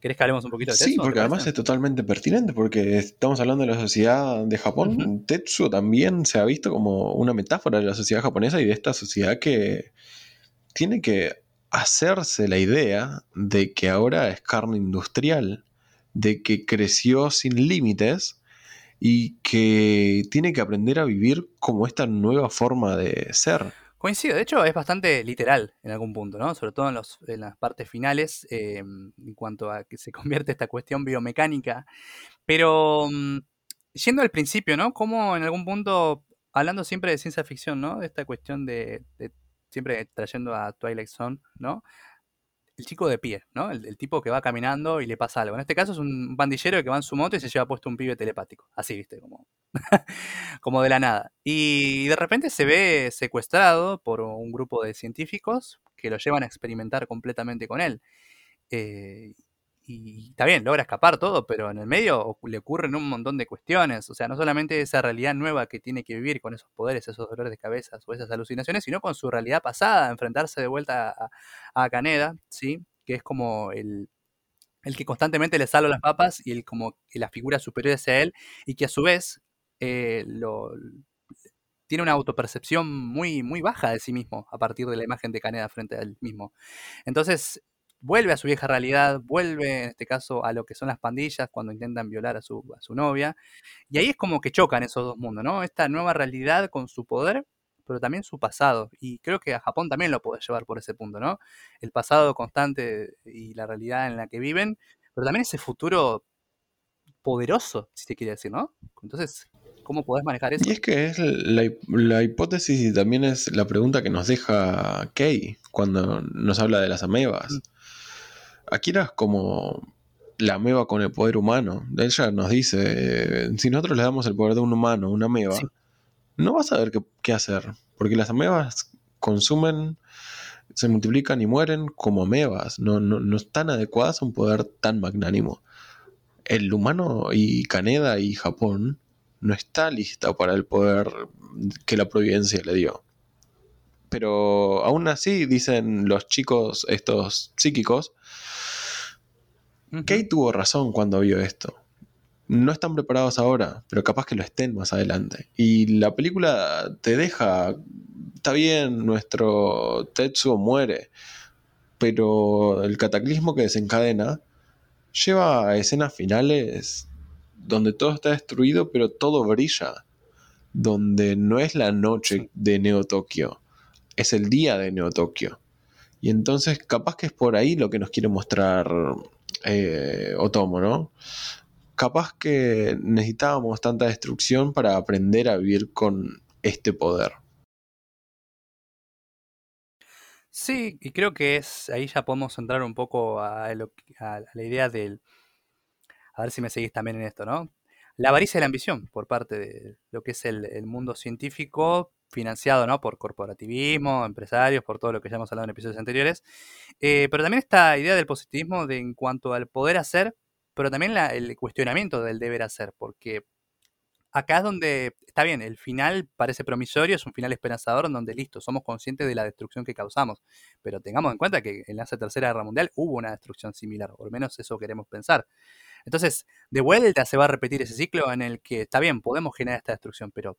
¿Querés que hablemos un poquito de eso? Sí, porque además es totalmente pertinente, porque estamos hablando de la sociedad de Japón. Tetsuo también se ha visto como una metáfora de la sociedad japonesa y de esta sociedad que tiene que hacerse la idea de que ahora es carne industrial, de que creció sin límites y que tiene que aprender a vivir como esta nueva forma de ser. Coincido, de hecho es bastante literal en algún punto, ¿no? Sobre todo en, los, en las partes finales, em, en cuanto a que se convierte esta cuestión biomecánica. Pero mm, yendo al principio, ¿no? Como en algún punto, hablando siempre de ciencia ficción, ¿no? De esta cuestión de, de siempre trayendo a Twilight Zone, ¿no? El chico de pie, ¿no? El, tipo que va caminando y le pasa algo. En este caso es un pandillero que va en su moto y se lleva puesto un pibe telepático. Así, viste, como, como de la nada. Y de repente se ve secuestrado por un grupo de científicos que lo llevan a experimentar completamente con él. Eh, y está bien, logra escapar todo, pero en el medio le ocurren un montón de cuestiones. O sea, no solamente esa realidad nueva que tiene que vivir con esos poderes, esos dolores de cabeza o esas alucinaciones, sino con su realidad pasada, enfrentarse de vuelta a, Caneda, ¿sí? Que es como el, el que constantemente le salva las papas y el como la figura superior hacia él, y que a su vez eh, lo, tiene una autopercepción muy, muy baja de sí mismo a partir de la imagen de Caneda frente a él mismo. Entonces, vuelve a su vieja realidad, vuelve en este caso a lo que son las pandillas cuando intentan violar a su, a su novia. Y ahí es como que chocan esos dos mundos, ¿no? Esta nueva realidad con su poder, pero también su pasado. Y creo que a Japón también lo puede llevar por ese punto, ¿no? El pasado constante y la realidad en la que viven, pero también ese futuro poderoso, si se quiere decir, ¿no? Entonces, ¿cómo podés manejar eso? Y es que es la, la, hipótesis y también es la pregunta que nos deja Kei cuando nos habla de las amebas. Mm. Akira es como la ameba con el poder humano. Ella nos dice, si nosotros le damos el poder de un humano, una ameba, no vas a saber qué, hacer, porque las amebas consumen, se multiplican y mueren como amebas, no, no, no están adecuadas a un poder tan magnánimo. El humano y Caneda y Japón no está lista para el poder que la providencia le dio. Pero aún así, dicen los chicos, estos psíquicos, Kate tuvo razón cuando vio esto. No están preparados ahora, pero capaz que lo estén más adelante. Y la película te deja, está bien, nuestro Tetsuo muere, pero el cataclismo que desencadena lleva a escenas finales donde todo está destruido, pero todo brilla. Donde no es la noche de Neo Tokio, es el día de Neo Tokio. Y entonces capaz que es por ahí lo que nos quiere mostrar eh, Otomo, ¿no? Capaz que necesitábamos tanta destrucción para aprender a vivir con este poder. Sí, y creo que es ahí ya podemos entrar un poco a, a la idea del, a ver si me seguís también en esto, ¿no? La avaricia y la ambición por parte de lo que es el, mundo científico financiado ¿no? por corporativismo, empresarios, por todo lo que ya hemos hablado en episodios anteriores, eh, pero también esta idea del positivismo de, en cuanto al poder hacer, pero también el cuestionamiento del deber hacer, porque acá es donde, está bien, el final parece promisorio, es un final esperanzador en donde listo, somos conscientes de la destrucción que causamos, pero tengamos en cuenta que en la Tercera Guerra Mundial hubo una destrucción similar, o al menos eso queremos pensar. Entonces, de vuelta se va a repetir ese ciclo en el que, está bien, podemos generar esta destrucción, pero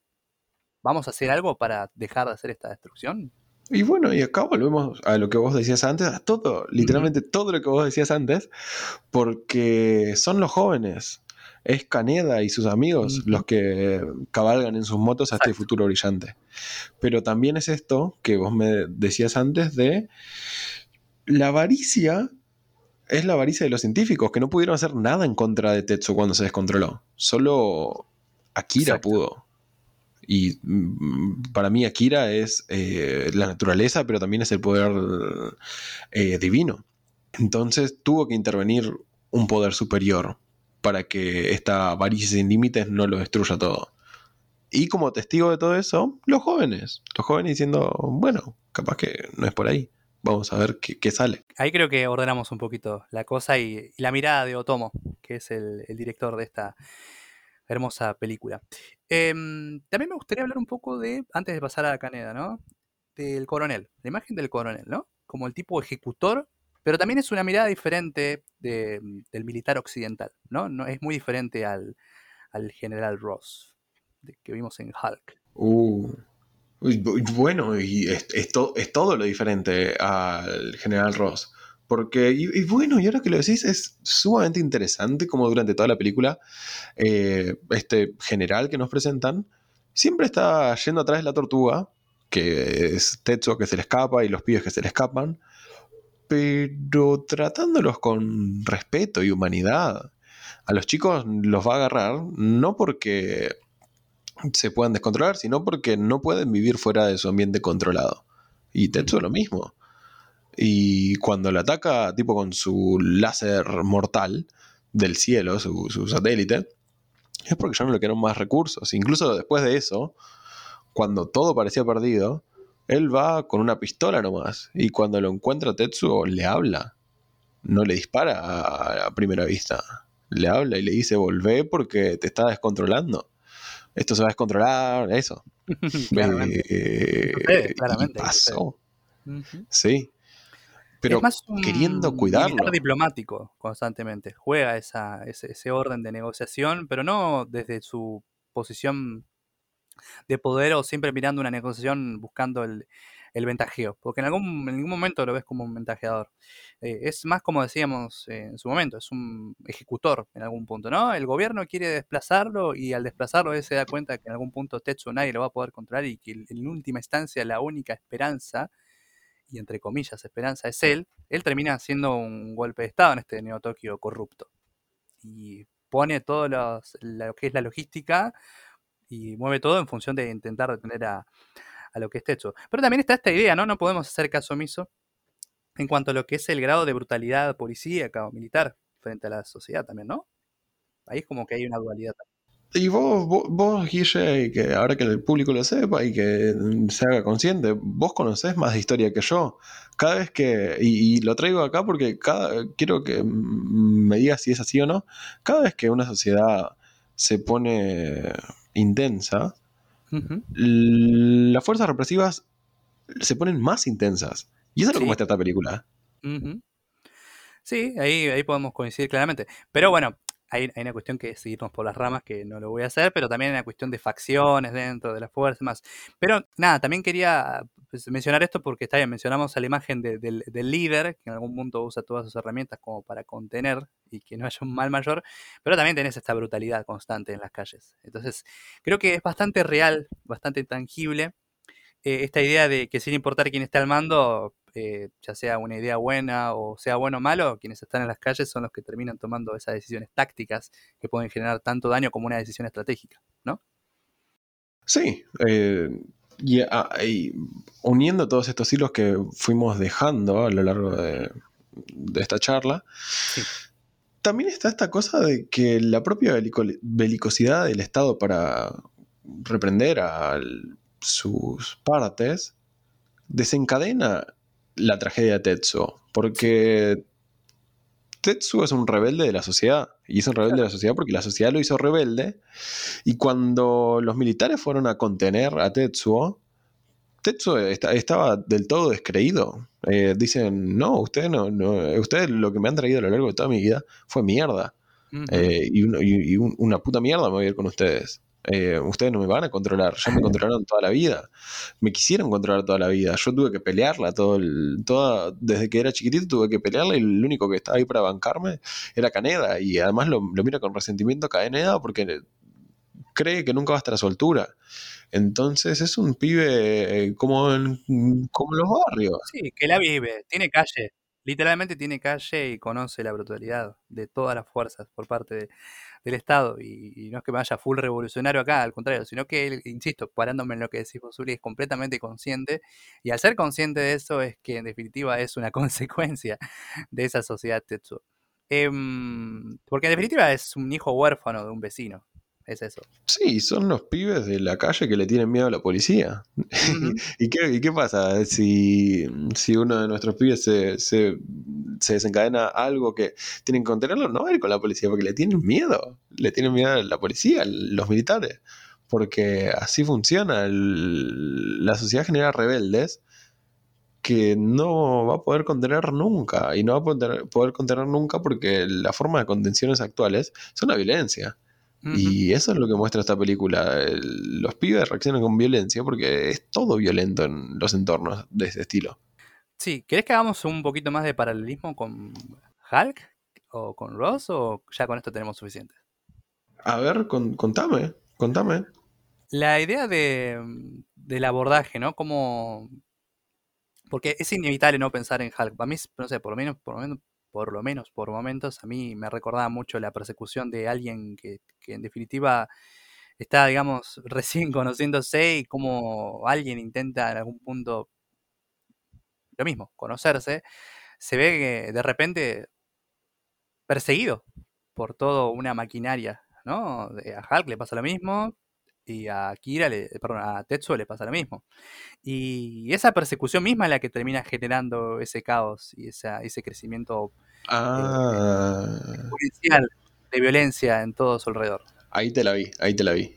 ¿vamos a hacer algo para dejar de hacer esta destrucción? Y bueno, y acá volvemos a lo que vos decías antes, a todo, literalmente todo lo que vos decías antes, porque son los jóvenes. Es Caneda y sus amigos los que cabalgan en sus motos a este futuro brillante. Pero también es esto que vos me decías antes de la avaricia es la avaricia de los científicos, que no pudieron hacer nada en contra de Tetsu cuando se descontroló. Solo Akira pudo. Y mm, para mí Akira es eh, la naturaleza, pero también es el poder eh, divino. Entonces tuvo que intervenir un poder superior para que esta avaricia sin límites no lo destruya todo. Y como testigo de todo eso, los jóvenes. Los jóvenes diciendo, bueno, capaz que no es por ahí vamos a ver qué, sale. Ahí creo que ordenamos un poquito la cosa y, la mirada de Otomo, que es el, director de esta hermosa película. Em, también me gustaría hablar un poco de, antes de pasar a Caneda, ¿no? Del coronel, la imagen del coronel, ¿no? Como el tipo ejecutor, pero también es una mirada diferente del militar occidental, ¿no? no es muy diferente al, general Ross que vimos en Hulk. Uh, bueno, y es, es, todo lo diferente al general Ross. Porque, y, bueno, y ahora que lo decís, es sumamente interesante como durante toda la película, eh, este general que nos presentan siempre está yendo atrás de la tortuga, que es Tetsuo que se le escapa y los pibes que se le escapan, pero tratándolos con respeto y humanidad. A los chicos los va a agarrar, no porque se puedan descontrolar, sino porque no pueden vivir fuera de su ambiente controlado. Y Tetsuo lo mismo. Y cuando le ataca, tipo con su láser mortal del cielo, su, satélite, es porque ya no le quedaron más recursos. Incluso después de eso, cuando todo parecía perdido, él va con una pistola nomás. Y cuando lo encuentra Tetsuo, le habla. no le dispara a, primera vista. Le habla y le dice, volvé porque te está descontrolando. Esto se va a descontrolar, eso. claramente. Eh, claramente. pasó. Sí. Pero queriendo cuidarlo. diplomático constantemente. Juega esa, ese, orden de negociación, pero no desde su posición de poder o siempre mirando una negociación buscando el, el ventajeo, porque en algún, en ningún momento lo ves como un ventajeador. Eh, es más como decíamos eh, en su momento, es un ejecutor en algún punto, ¿no? El gobierno quiere desplazarlo y al desplazarlo él se da cuenta que en algún punto Tetsu nadie lo va a poder controlar y que en última instancia la única esperanza, y entre comillas esperanza, es él, él termina haciendo un golpe de Estado en este Neo Tokio corrupto. Y pone todo lo que es la logística y mueve todo en función de intentar detener a, a lo que esté hecho. Pero también está esta idea, ¿no? No podemos hacer caso omiso en cuanto a lo que es el grado de brutalidad policíaca o militar frente a la sociedad también, ¿no? Ahí es como que hay una dualidad. Y vos, vos, Guille, que ahora que el público lo sepa y que se haga consciente, vos conocés más de historia que yo. Cada vez que, y, lo traigo acá porque cada, quiero que me digas si es así o no, cada vez que una sociedad se pone intensa, las fuerzas represivas se ponen más intensas. Y eso es lo que muestra esta película. Sí, ahí, ahí podemos coincidir claramente. Pero bueno, hay, una cuestión que es seguirnos por las ramas, que no lo voy a hacer, pero también hay una cuestión de facciones dentro de las fuerzas más. Pero nada, también quería pues, mencionar esto porque está bien, mencionamos a la imagen del, líder, que en algún punto usa todas sus herramientas como para contener y que no haya un mal mayor, pero también tenés esta brutalidad constante en las calles. Entonces, creo que es bastante real, bastante tangible eh, esta idea de que sin importar quién esté al mando, eh, ya sea una idea buena o sea bueno o malo, quienes están en las calles son los que terminan tomando esas decisiones tácticas que pueden generar tanto daño como una decisión estratégica, ¿no? Sí, eh, y, uniendo todos estos hilos que fuimos dejando a lo largo de, esta charla, también está esta cosa de que la propia belicosidad del Estado para reprender a sus partes desencadena la tragedia de Tetsuo, porque Tetsuo es un rebelde de la sociedad, y es un rebelde de la sociedad porque la sociedad lo hizo rebelde, y cuando los militares fueron a contener a Tetsuo, Tetsuo estaba del todo descreído. Eh, dicen, no, ustedes no, no, ustedes lo que me han traído a lo largo de toda mi vida fue mierda. Eh, y, una puta mierda me voy a ir con ustedes. Eh, ustedes no me van a controlar, ya me controlaron toda la vida, me quisieron controlar toda la vida, yo tuve que pelearla todo el, toda, desde que era chiquitito tuve que pelearla y el único que estaba ahí para bancarme era Caneda y además lo, mira con resentimiento a Caneda porque cree que nunca va a estar a su altura. Entonces es un pibe eh, como en, como los barrios. Sí, que la vive, tiene calle, literalmente tiene calle y conoce la brutalidad de todas las fuerzas por parte de del Estado. Y, no es que me vaya full revolucionario acá, al contrario, sino que insisto, parándome en lo que decís vos, es completamente consciente. Y al ser consciente de eso es que en definitiva es una consecuencia de esa sociedad Tetsuo. Em, porque en definitiva es un hijo huérfano de un vecino es eso. Sí, son los pibes de la calle que le tienen miedo a la policía. ¿Y, qué, pasa si, uno de nuestros pibes se, desencadena algo que tienen que contenerlo? No va a ir con la policía porque le tienen miedo. Le tienen miedo a la policía, los militares. Porque así funciona. la sociedad genera rebeldes que no va a poder contener nunca. Y no va a poder, poder contener nunca porque la forma de contenciones actuales son la violencia. Y eso es lo que muestra esta película. los pibes reaccionan con violencia porque es todo violento en los entornos de ese estilo. Sí, ¿querés que hagamos un poquito más de paralelismo con Hulk o con Ross o ya con esto tenemos suficiente? A ver, contame, contame. La idea de, del abordaje, ¿no? Como... Porque es inevitable no pensar en Hulk. Para mí, no sé, por lo menos, por lo menos por lo menos por momentos, a mí me recordaba mucho la persecución de alguien que, en definitiva está, digamos, recién conociéndose y como alguien intenta en algún punto lo mismo, conocerse, se ve que de repente perseguido por toda una maquinaria, ¿no? A Hulk le pasa lo mismo, y a Kira, le, perdón, a Tetsuo le pasa lo mismo. Y esa persecución misma es la que termina generando ese caos y ese crecimiento ah. policial de violencia en todo su alrededor. Ahí te la vi, ahí te la vi.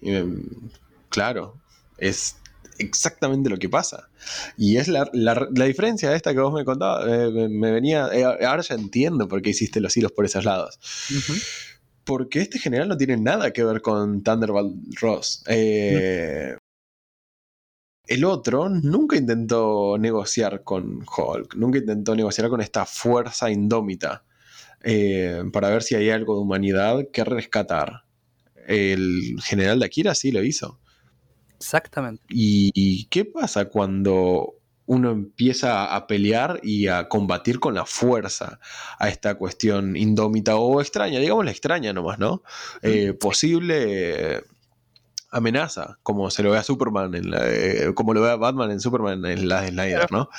claro, es exactamente lo que pasa. Y es la, la, diferencia esta que vos me contabas, eh, me venía, eh, ahora ya entiendo por qué hiciste los hilos por esos lados. Porque este general no tiene nada que ver con Thunderbolt Ross. Eh, el otro nunca intentó negociar con Hulk, nunca intentó negociar con esta fuerza indómita para ver si hay algo de humanidad que rescatar. El general de Akira sí lo hizo. Exactamente. ¿Y, qué pasa cuando uno empieza a pelear y a combatir con la fuerza a esta cuestión indómita o extraña, digamos la extraña nomás, ¿no? Eh, posible amenaza, como se lo ve a Superman, en eh, como lo ve a Batman en Superman en la de Snyder, ¿no?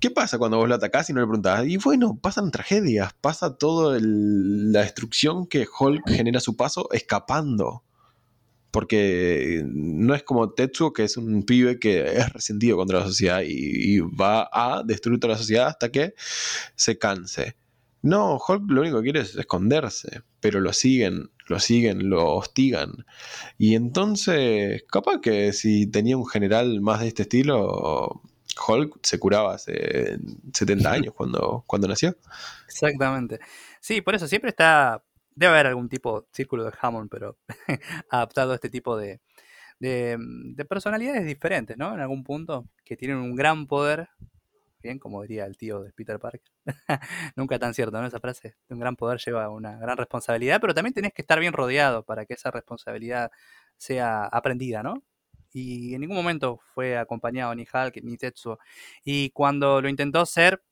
¿Qué pasa cuando vos lo atacás y no le preguntás? Y bueno, pasan tragedias, pasa toda la destrucción que Hulk genera a su paso escapando porque no es como Tetsuo, que es un pibe que es resentido contra la sociedad y, va a destruir toda la sociedad hasta que se canse. No, Hulk lo único que quiere es esconderse, pero lo siguen, lo siguen, lo hostigan. Y entonces, capaz que si tenía un general más de este estilo, Hulk se curaba hace 70 años cuando, cuando nació. Exactamente. Sí, por eso siempre está debe haber algún tipo, círculo de Hammond, pero adaptado a este tipo de, mm, de, personalidades diferentes, ¿no? En algún punto, que tienen un gran poder, bien, como diría el tío de Peter Parker. Nunca tan cierto, ¿no? Esa frase. Un gran poder lleva una gran responsabilidad, pero también tenés que estar bien rodeado para que esa responsabilidad sea aprendida, ¿no? Y en ningún momento fue acompañado ni Hulk ni Tetsuo. Y cuando lo intentó ser,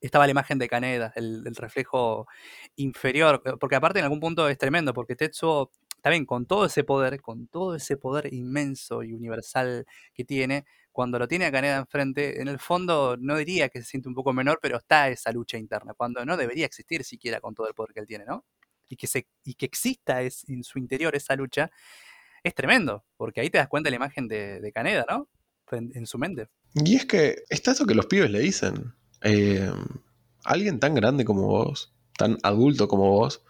estaba la imagen de Kaneda, el, reflejo inferior, eh, porque aparte en algún punto es tremendo, porque Tetsuo, también con todo ese poder, con todo ese poder inmenso y universal que tiene, cuando lo tiene a Kaneda enfrente, en el fondo no diría que se siente un poco menor, pero está esa lucha interna, cuando no debería existir siquiera con todo el poder que él tiene, ¿no? Y que, se, y que exista es, en su interior esa lucha, es tremendo, porque ahí te das cuenta de la imagen de, de Kaneda, ¿no? En, su mente. Y es que está eso que los pibes le dicen. Eh, alguien tan grande como vos, tan adulto como vos,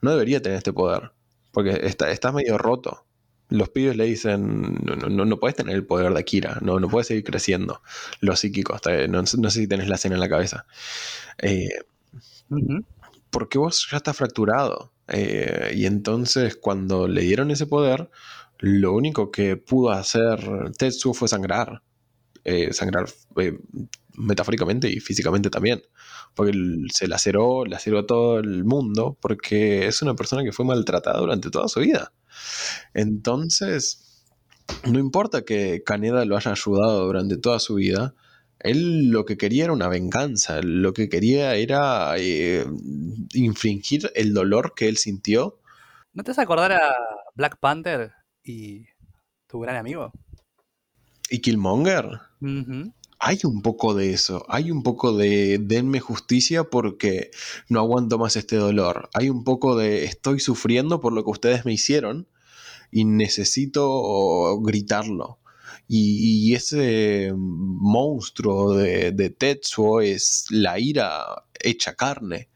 no debería tener este poder. Porque está, estás medio roto. Los pibes le dicen, no, no, puedes tener el poder de Akira, no, no puedes seguir creciendo. Los psíquicos, no, no sé si tenés la escena en la cabeza. Eh, porque vos ya estás fracturado. Eh, y entonces cuando le dieron ese poder, lo único que pudo hacer Tetsuo fue sangrar. sangrar metafóricamente y físicamente también. Porque se laceró, laceró a todo el mundo porque es una persona que fue maltratada durante toda su vida. Entonces, no importa que Caneda lo haya ayudado durante toda su vida, él lo que quería era una venganza, lo que quería era eh, infringir el dolor que él sintió. ¿No te vas a acordar a Black Panther y tu gran amigo? ¿Y Killmonger? Hay un poco de eso, hay un poco de denme justicia porque no aguanto más este dolor, hay un poco de estoy sufriendo por lo que ustedes me hicieron y necesito gritarlo. Y, ese monstruo de, de, Tetsuo es la ira hecha carne.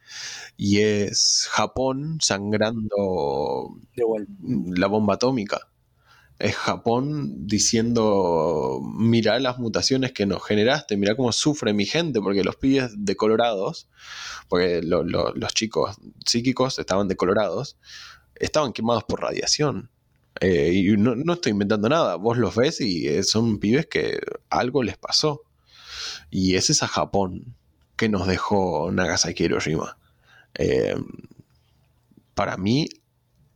Y es Japón sangrando la bomba atómica es Japón diciendo, mira las mutaciones que nos generaste, mira cómo sufre mi gente, porque los pibes decolorados, porque los chicos psíquicos estaban decolorados, estaban quemados por radiación. Eh, y no, estoy inventando nada, vos los ves y eh, son pibes que algo les pasó. Y es a Japón que nos dejó Nagasaki Hiroshima. Eh, para mí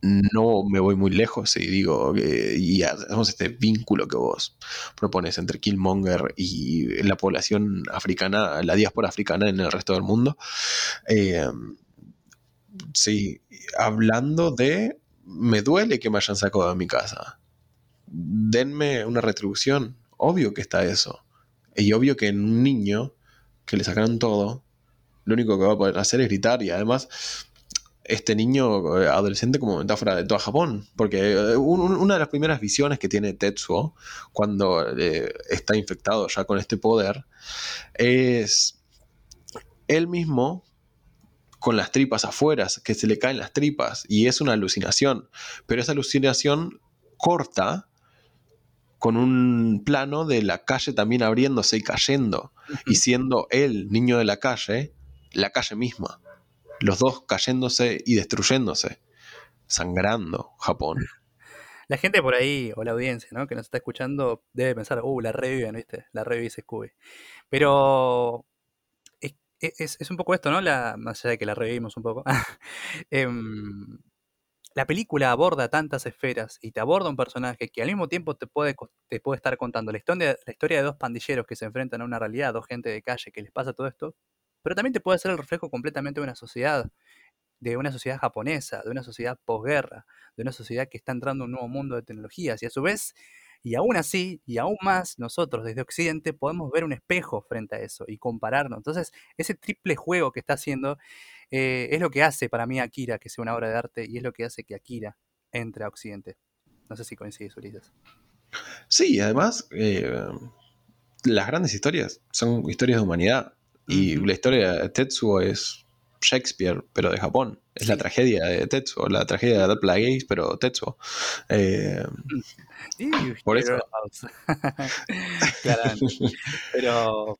no me voy muy lejos y digo, y hacemos este vínculo que vos propones entre Killmonger y la población africana, la diáspora africana en el resto del mundo. Eh, sí, hablando de, me duele que me hayan sacado de mi casa. Denme una retribución. Obvio que está eso. Y obvio que en un niño que le sacaron todo, lo único que va a poder hacer es gritar y además este niño eh, adolescente como metáfora de todo Japón. Porque eh, una de las primeras visiones que tiene Tetsuo cuando eh, está infectado ya con este poder es él mismo con las tripas afuera, que se le caen las tripas, y es una alucinación, pero esa alucinación corta con un plano de la calle también abriéndose y cayendo, y siendo él, niño de la calle, la calle misma, los dos cayéndose y destruyéndose, sangrando Japón. La gente por ahí, o la audiencia, ¿no? Que nos está escuchando, debe pensar, uh, la reviven, ¿viste? La revive Scooby. Pero es, un poco esto, ¿no? La, más allá de que la revivimos un poco. Em, la película aborda tantas esferas y te aborda un personaje que al mismo tiempo te puede, te estar contando la historia, la historia de dos pandilleros que se enfrentan a una realidad, dos gente de calle que les pasa todo esto, pero también te puede ser el reflejo completamente de una sociedad, de una sociedad japonesa, de una sociedad posguerra, de una sociedad que está entrando en un nuevo mundo de tecnologías y a su vez y aún así, y aún más, nosotros desde Occidente podemos ver un espejo frente a eso y compararnos. Entonces, ese triple juego que está haciendo eh, es lo que hace para mí Akira que sea una obra de arte y es lo que hace que Akira entre a Occidente. No sé si coincides, Ulises. Sí, además, eh, las grandes historias son historias de humanidad. Y la historia de Tetsuo es Shakespeare, pero de Japón. Es la tragedia de Tetsuo, la tragedia de Adult Gays, pero Tetsuo. Eh, por eso. Pero,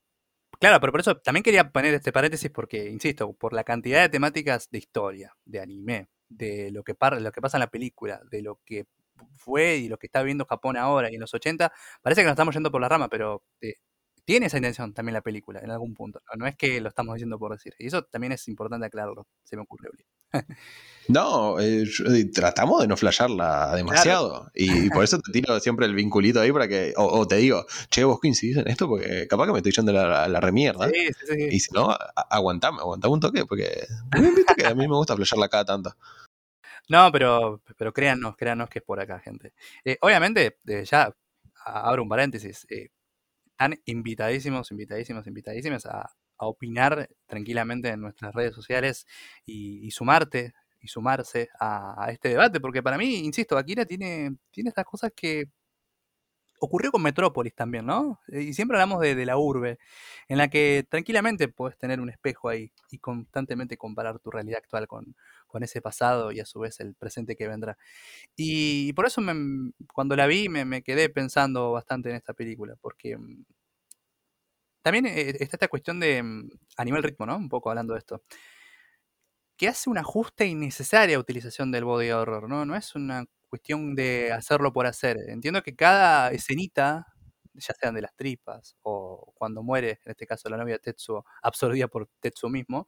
claro, pero por eso también quería poner este paréntesis porque, insisto, por la cantidad de temáticas de historia, de anime, de lo que, lo que pasa en la película, de lo que fue y lo que está viendo Japón ahora y en los 80, parece que nos estamos yendo por la rama, pero eh, tiene esa intención también la película en algún punto. No, es que lo estamos diciendo por decir. Y eso también es importante aclararlo, se me ocurre. no, eh, eh, tratamos de no flashearla demasiado. Y, por eso te tiro siempre el vinculito ahí para que. O, te digo, che, vos coincidís en esto porque capaz que me estoy echando la, la remierda. Sí, sí, sí. Y si no, aguantame, aguantame un toque porque. que a mí me gusta flashearla cada tanto. No, pero, pero créanos, créanos que es por acá, gente. Eh, obviamente, ya abro un paréntesis están invitadísimos, invitadísimos, invitadísimos a, opinar tranquilamente en nuestras redes sociales y, sumarte y sumarse a, este debate, porque para mí, insisto, Akira tiene, tiene estas cosas que ocurrió con Metrópolis también, ¿no? Y siempre hablamos de, la urbe, en la que tranquilamente puedes tener un espejo ahí y constantemente comparar tu realidad actual con, ese pasado y a su vez el presente que vendrá. Y, por eso cuando la vi me, quedé pensando bastante en esta película, porque mm, también eh, está esta cuestión de, mm, a nivel ritmo, ¿no? Un poco hablando de esto que hace una justa y necesaria utilización del body horror, ¿no? No es una cuestión de hacerlo por hacer. Entiendo que cada escenita, ya sean de las tripas o cuando muere, en este caso la novia Tetsuo, absorbida por Tetsuo mismo,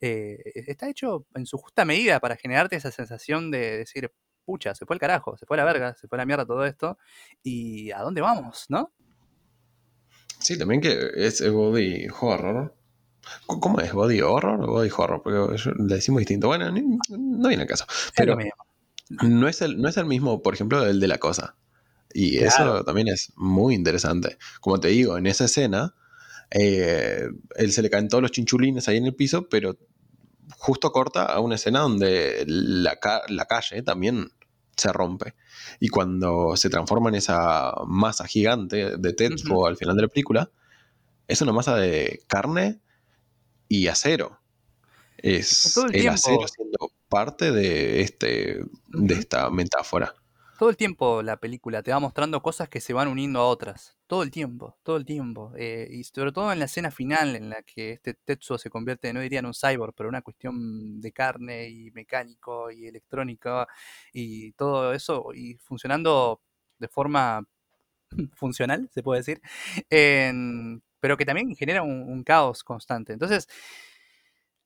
eh, está hecho en su justa medida para generarte esa sensación de decir, pucha, se fue el carajo, se fue la verga, se fue la mierda todo esto, y ¿a dónde vamos, no? Sí, también que es body horror. ¿Cómo es? ¿Body horror o body horror? Porque le decimos distinto. Bueno, no viene al caso. Pero, no es, el, no es el mismo, por ejemplo, el de la cosa. Y eso también es muy interesante. Como te digo, en esa escena, eh, él se le caen todos los chinchulines ahí en el piso, pero justo corta a una escena donde la, calle también se rompe. Y cuando se transforma en esa masa gigante de Tetsuo al final de la película, es una masa de carne y acero. Es el, acero siendo parte de, este, de esta metáfora. Todo el tiempo la película te va mostrando cosas que se van uniendo a otras. Todo el tiempo, todo el tiempo. Eh, y sobre todo en la escena final en la que este Tetsuo se convierte, no diría en un cyborg, pero una cuestión de carne y mecánico y electrónica y todo eso, y funcionando de forma funcional, se puede decir, pero que también genera un caos constante. Entonces,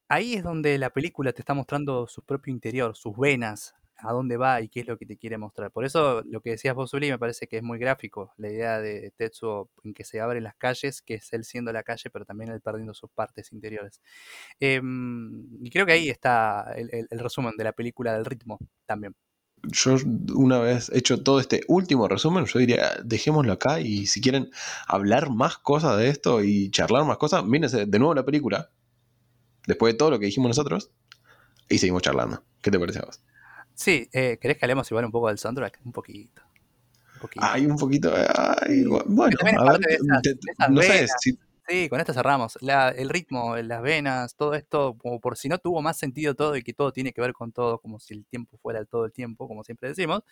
ahí es donde la película te está mostrando su propio interior, sus venas, a dónde va y qué es lo que te quiere mostrar. Por eso lo que decías vos, me parece que es muy gráfico, la idea de Tetsuo en que se abren las calles, que es él siendo la calle, pero también él perdiendo sus partes interiores. Em, y creo que ahí está el, resumen de la película del ritmo también. Yo una vez hecho todo este último resumen, yo diría, dejémoslo acá y si quieren hablar más cosas de esto y charlar más cosas, mírense de nuevo la película, después de todo lo que dijimos nosotros, y seguimos charlando. ¿Qué te parece a vos? Sí, eh, ¿querés que hablemos igual un poco del soundtrack? Un poquito. Un poquito. Ay, un poquito. Ay, bueno, a ver, no sé, si, Sí, con esto cerramos. el ritmo, las venas, todo esto, como por si no tuvo más sentido todo y que todo tiene que ver con todo, como si el tiempo fuera todo el tiempo, como siempre decimos.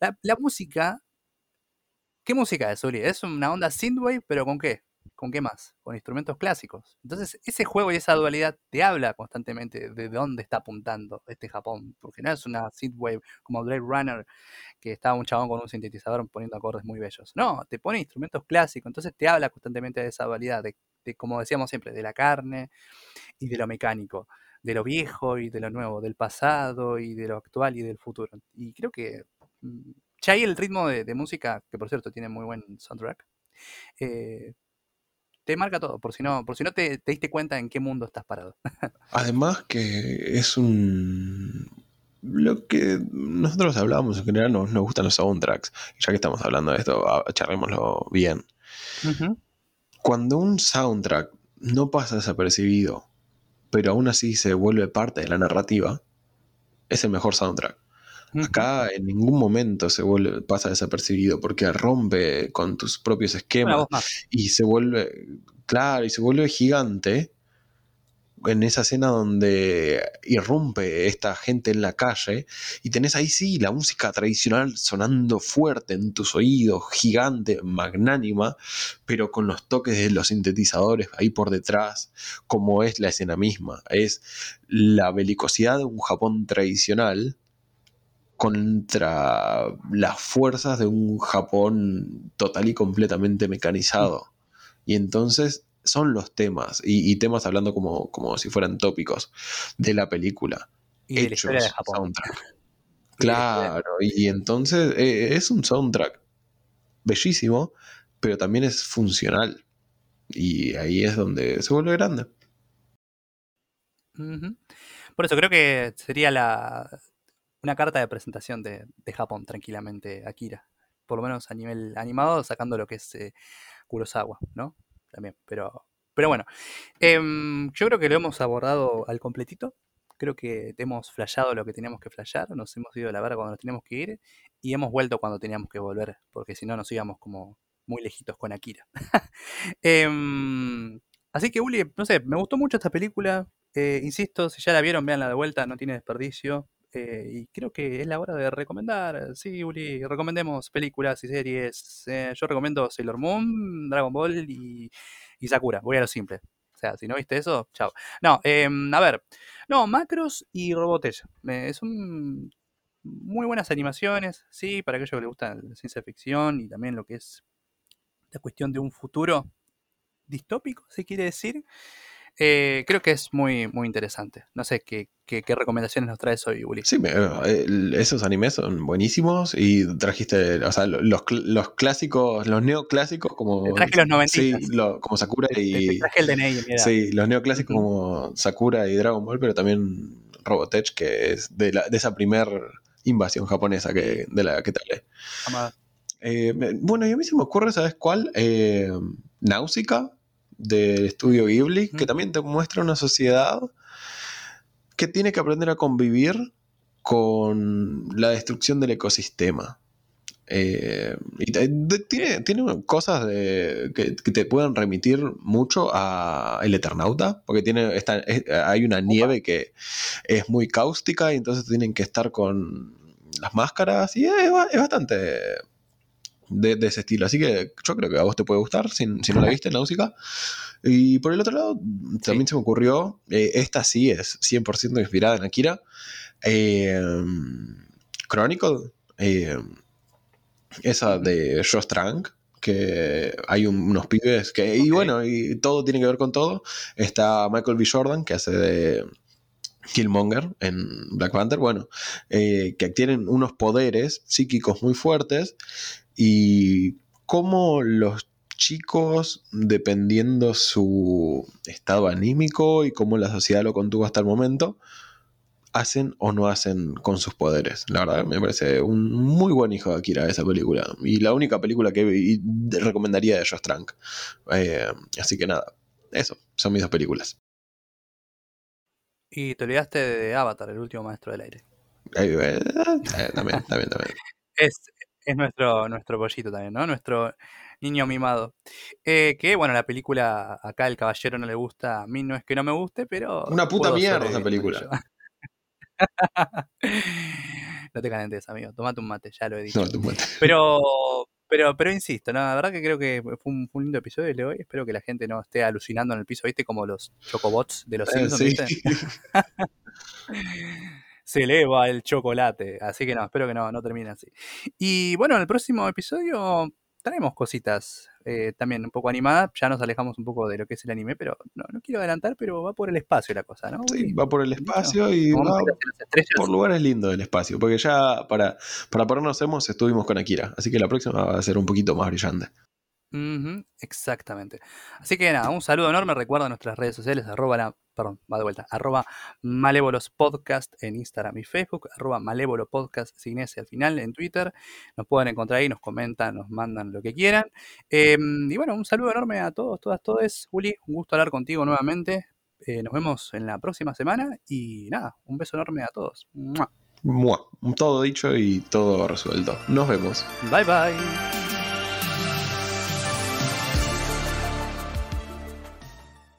La, música, ¿qué música es, Uri? Es una onda synthwave, pero ¿con qué? ¿Con qué más? Con instrumentos clásicos. Entonces, ese juego y esa dualidad te habla constantemente de dónde está apuntando este Japón, porque no es una synthwave como Blade Runner, que estaba un chabón con un sintetizador poniendo acordes muy bellos. No, te pone instrumentos clásicos, entonces te habla constantemente de esa dualidad, de, como decíamos siempre, de la carne y de lo mecánico, de lo viejo y de lo nuevo, del pasado y de lo actual y del futuro. Y creo que mm, ya ahí el ritmo de, música, que por cierto tiene muy buen soundtrack, eh, te marca todo, por si no, por si no te, diste cuenta en qué mundo estás parado. Además que es un lo que nosotros hablábamos en general nos, nos gustan los soundtracks. Y ya que estamos hablando de esto, charlémoslo bien. Cuando un soundtrack no pasa desapercibido, pero aún así se vuelve parte de la narrativa, es el mejor soundtrack. Acá en ningún momento se vuelve, pasa desapercibido porque rompe con tus propios esquemas y se vuelve, claro, y se vuelve gigante en esa escena donde irrumpe esta gente en la calle y tenés ahí sí la música tradicional sonando fuerte en tus oídos, gigante, magnánima, pero con los toques de los sintetizadores ahí por detrás, como es la escena misma. Es la belicosidad de un Japón tradicional contra las fuerzas de un Japón total y completamente mecanizado. Y entonces son los temas, y, temas hablando como, como, si fueran tópicos de la película. Y hechos, de Japón. Claro, y, entonces eh, es un soundtrack bellísimo, pero también es funcional. Y ahí es donde se vuelve grande. Por eso creo que sería la, una carta de presentación de, Japón, tranquilamente, Akira. Por lo menos a nivel animado, sacando lo que es eh, Kurosawa, ¿no? también. Pero, pero bueno, em, yo creo que lo hemos abordado al completito. Creo que hemos flasheado lo que teníamos que flashear, nos hemos ido a la verdad cuando nos teníamos que ir y hemos vuelto cuando teníamos que volver, porque si no nos íbamos como muy lejitos con Akira. Em, así que, Uli, no sé, me gustó mucho esta película. Eh, insisto, si ya la vieron, veanla de vuelta, no tiene desperdicio. Eh, y creo que es la hora de recomendar. Sí, Uli, recomendemos películas y series. Eh, yo recomiendo Sailor Moon, Dragon Ball y, Sakura. Voy a lo simple. O sea, si no viste eso, chao. No, em, a ver. No, Macros y Robotech. Eh, son muy buenas animaciones, sí, para aquellos que les gusta la ciencia ficción y también lo que es la cuestión de un futuro distópico, se quiere decir. Eh, creo que es muy, muy interesante. No sé qué, qué, recomendaciones nos traes hoy, Uli. Sí, esos animes son buenísimos y trajiste, o sea, los, los clásicos, los neoclásicos como... traje los 90. Sí, como Sakura y... traje el DNI, mira. Sí, los neoclásicos como Sakura y Dragon Ball, pero también Robotech, que es de, la, de esa primer invasión japonesa que, de la que te hablé. Eh, bueno, y a mí se me ocurre, ¿sabes cuál? Eh, Náusica del estudio Ghibli, que también te muestra una sociedad que tiene que aprender a convivir con la destrucción del ecosistema. Eh, y tiene, tiene cosas de, que, te pueden remitir mucho a El Eternauta, porque tiene esta, hay una nieve que es muy cáustica y entonces tienen que estar con las máscaras y es, es bastante de, ese estilo. Así que yo creo que a vos te puede gustar si, no la viste, música Y por el otro lado, también se me ocurrió, eh, esta sí es 100% inspirada en Akira, eh, Chronicle, eh, esa de Josh Trank, que hay unos pibes que, y bueno, y todo tiene que ver con todo. Está Michael B. Jordan, que hace de Killmonger en Black Panther, bueno, que tienen unos poderes psíquicos muy fuertes y cómo los chicos, dependiendo su estado anímico y cómo la sociedad lo contuvo hasta el momento, hacen o no hacen con sus poderes. La verdad, me parece un muy buen hijo de Akira esa película. Y la única película que recomendaría de Josh Trank. Eh, así que nada, eso, son mis dos películas. Y te olvidaste de Avatar, el último maestro del aire. Eh, eh, también, también, también. Es, es nuestro, nuestro pollito también, ¿no? Nuestro, Niño mimado. Eh, que bueno, la película acá el caballero no le gusta, a mí no es que no me guste, pero... Una puta mierda esa película. no te calentes, amigo. Tomate un mate, ya lo he dicho. Pero, pero, pero insisto, ¿no? la verdad que creo que fue un, lindo episodio de hoy. Espero que la gente no esté alucinando en el piso, ¿viste? Como los chocobots de los eh, Simpsons, Se eleva el chocolate. Así que no, espero que no, no termine así. Y bueno, en el próximo episodio traemos cositas eh, también un poco animadas. Ya nos alejamos un poco de lo que es el anime, pero no, no quiero adelantar, pero va por el espacio la cosa, ¿no? Sí, va por el espacio y va por lugares lindos del espacio, porque ya para, para ponernos hemos estuvimos con Akira, así que la próxima va a ser un poquito más brillante exactamente. Así que nada, un saludo enorme. Recuerda nuestras redes sociales, arroba la, perdón, va de vuelta, arroba Malévolos Podcast en Instagram y Facebook, arroba Malévolo Podcast sin ese al final en Twitter. Nos pueden encontrar ahí, nos comentan, nos mandan lo que quieran. Em, y bueno, un saludo enorme a todos, todas, todos. Uli, un gusto hablar contigo nuevamente. Eh, nos vemos en la próxima semana y nada, un beso enorme a todos. Todo dicho y todo resuelto. Nos vemos. Bye bye.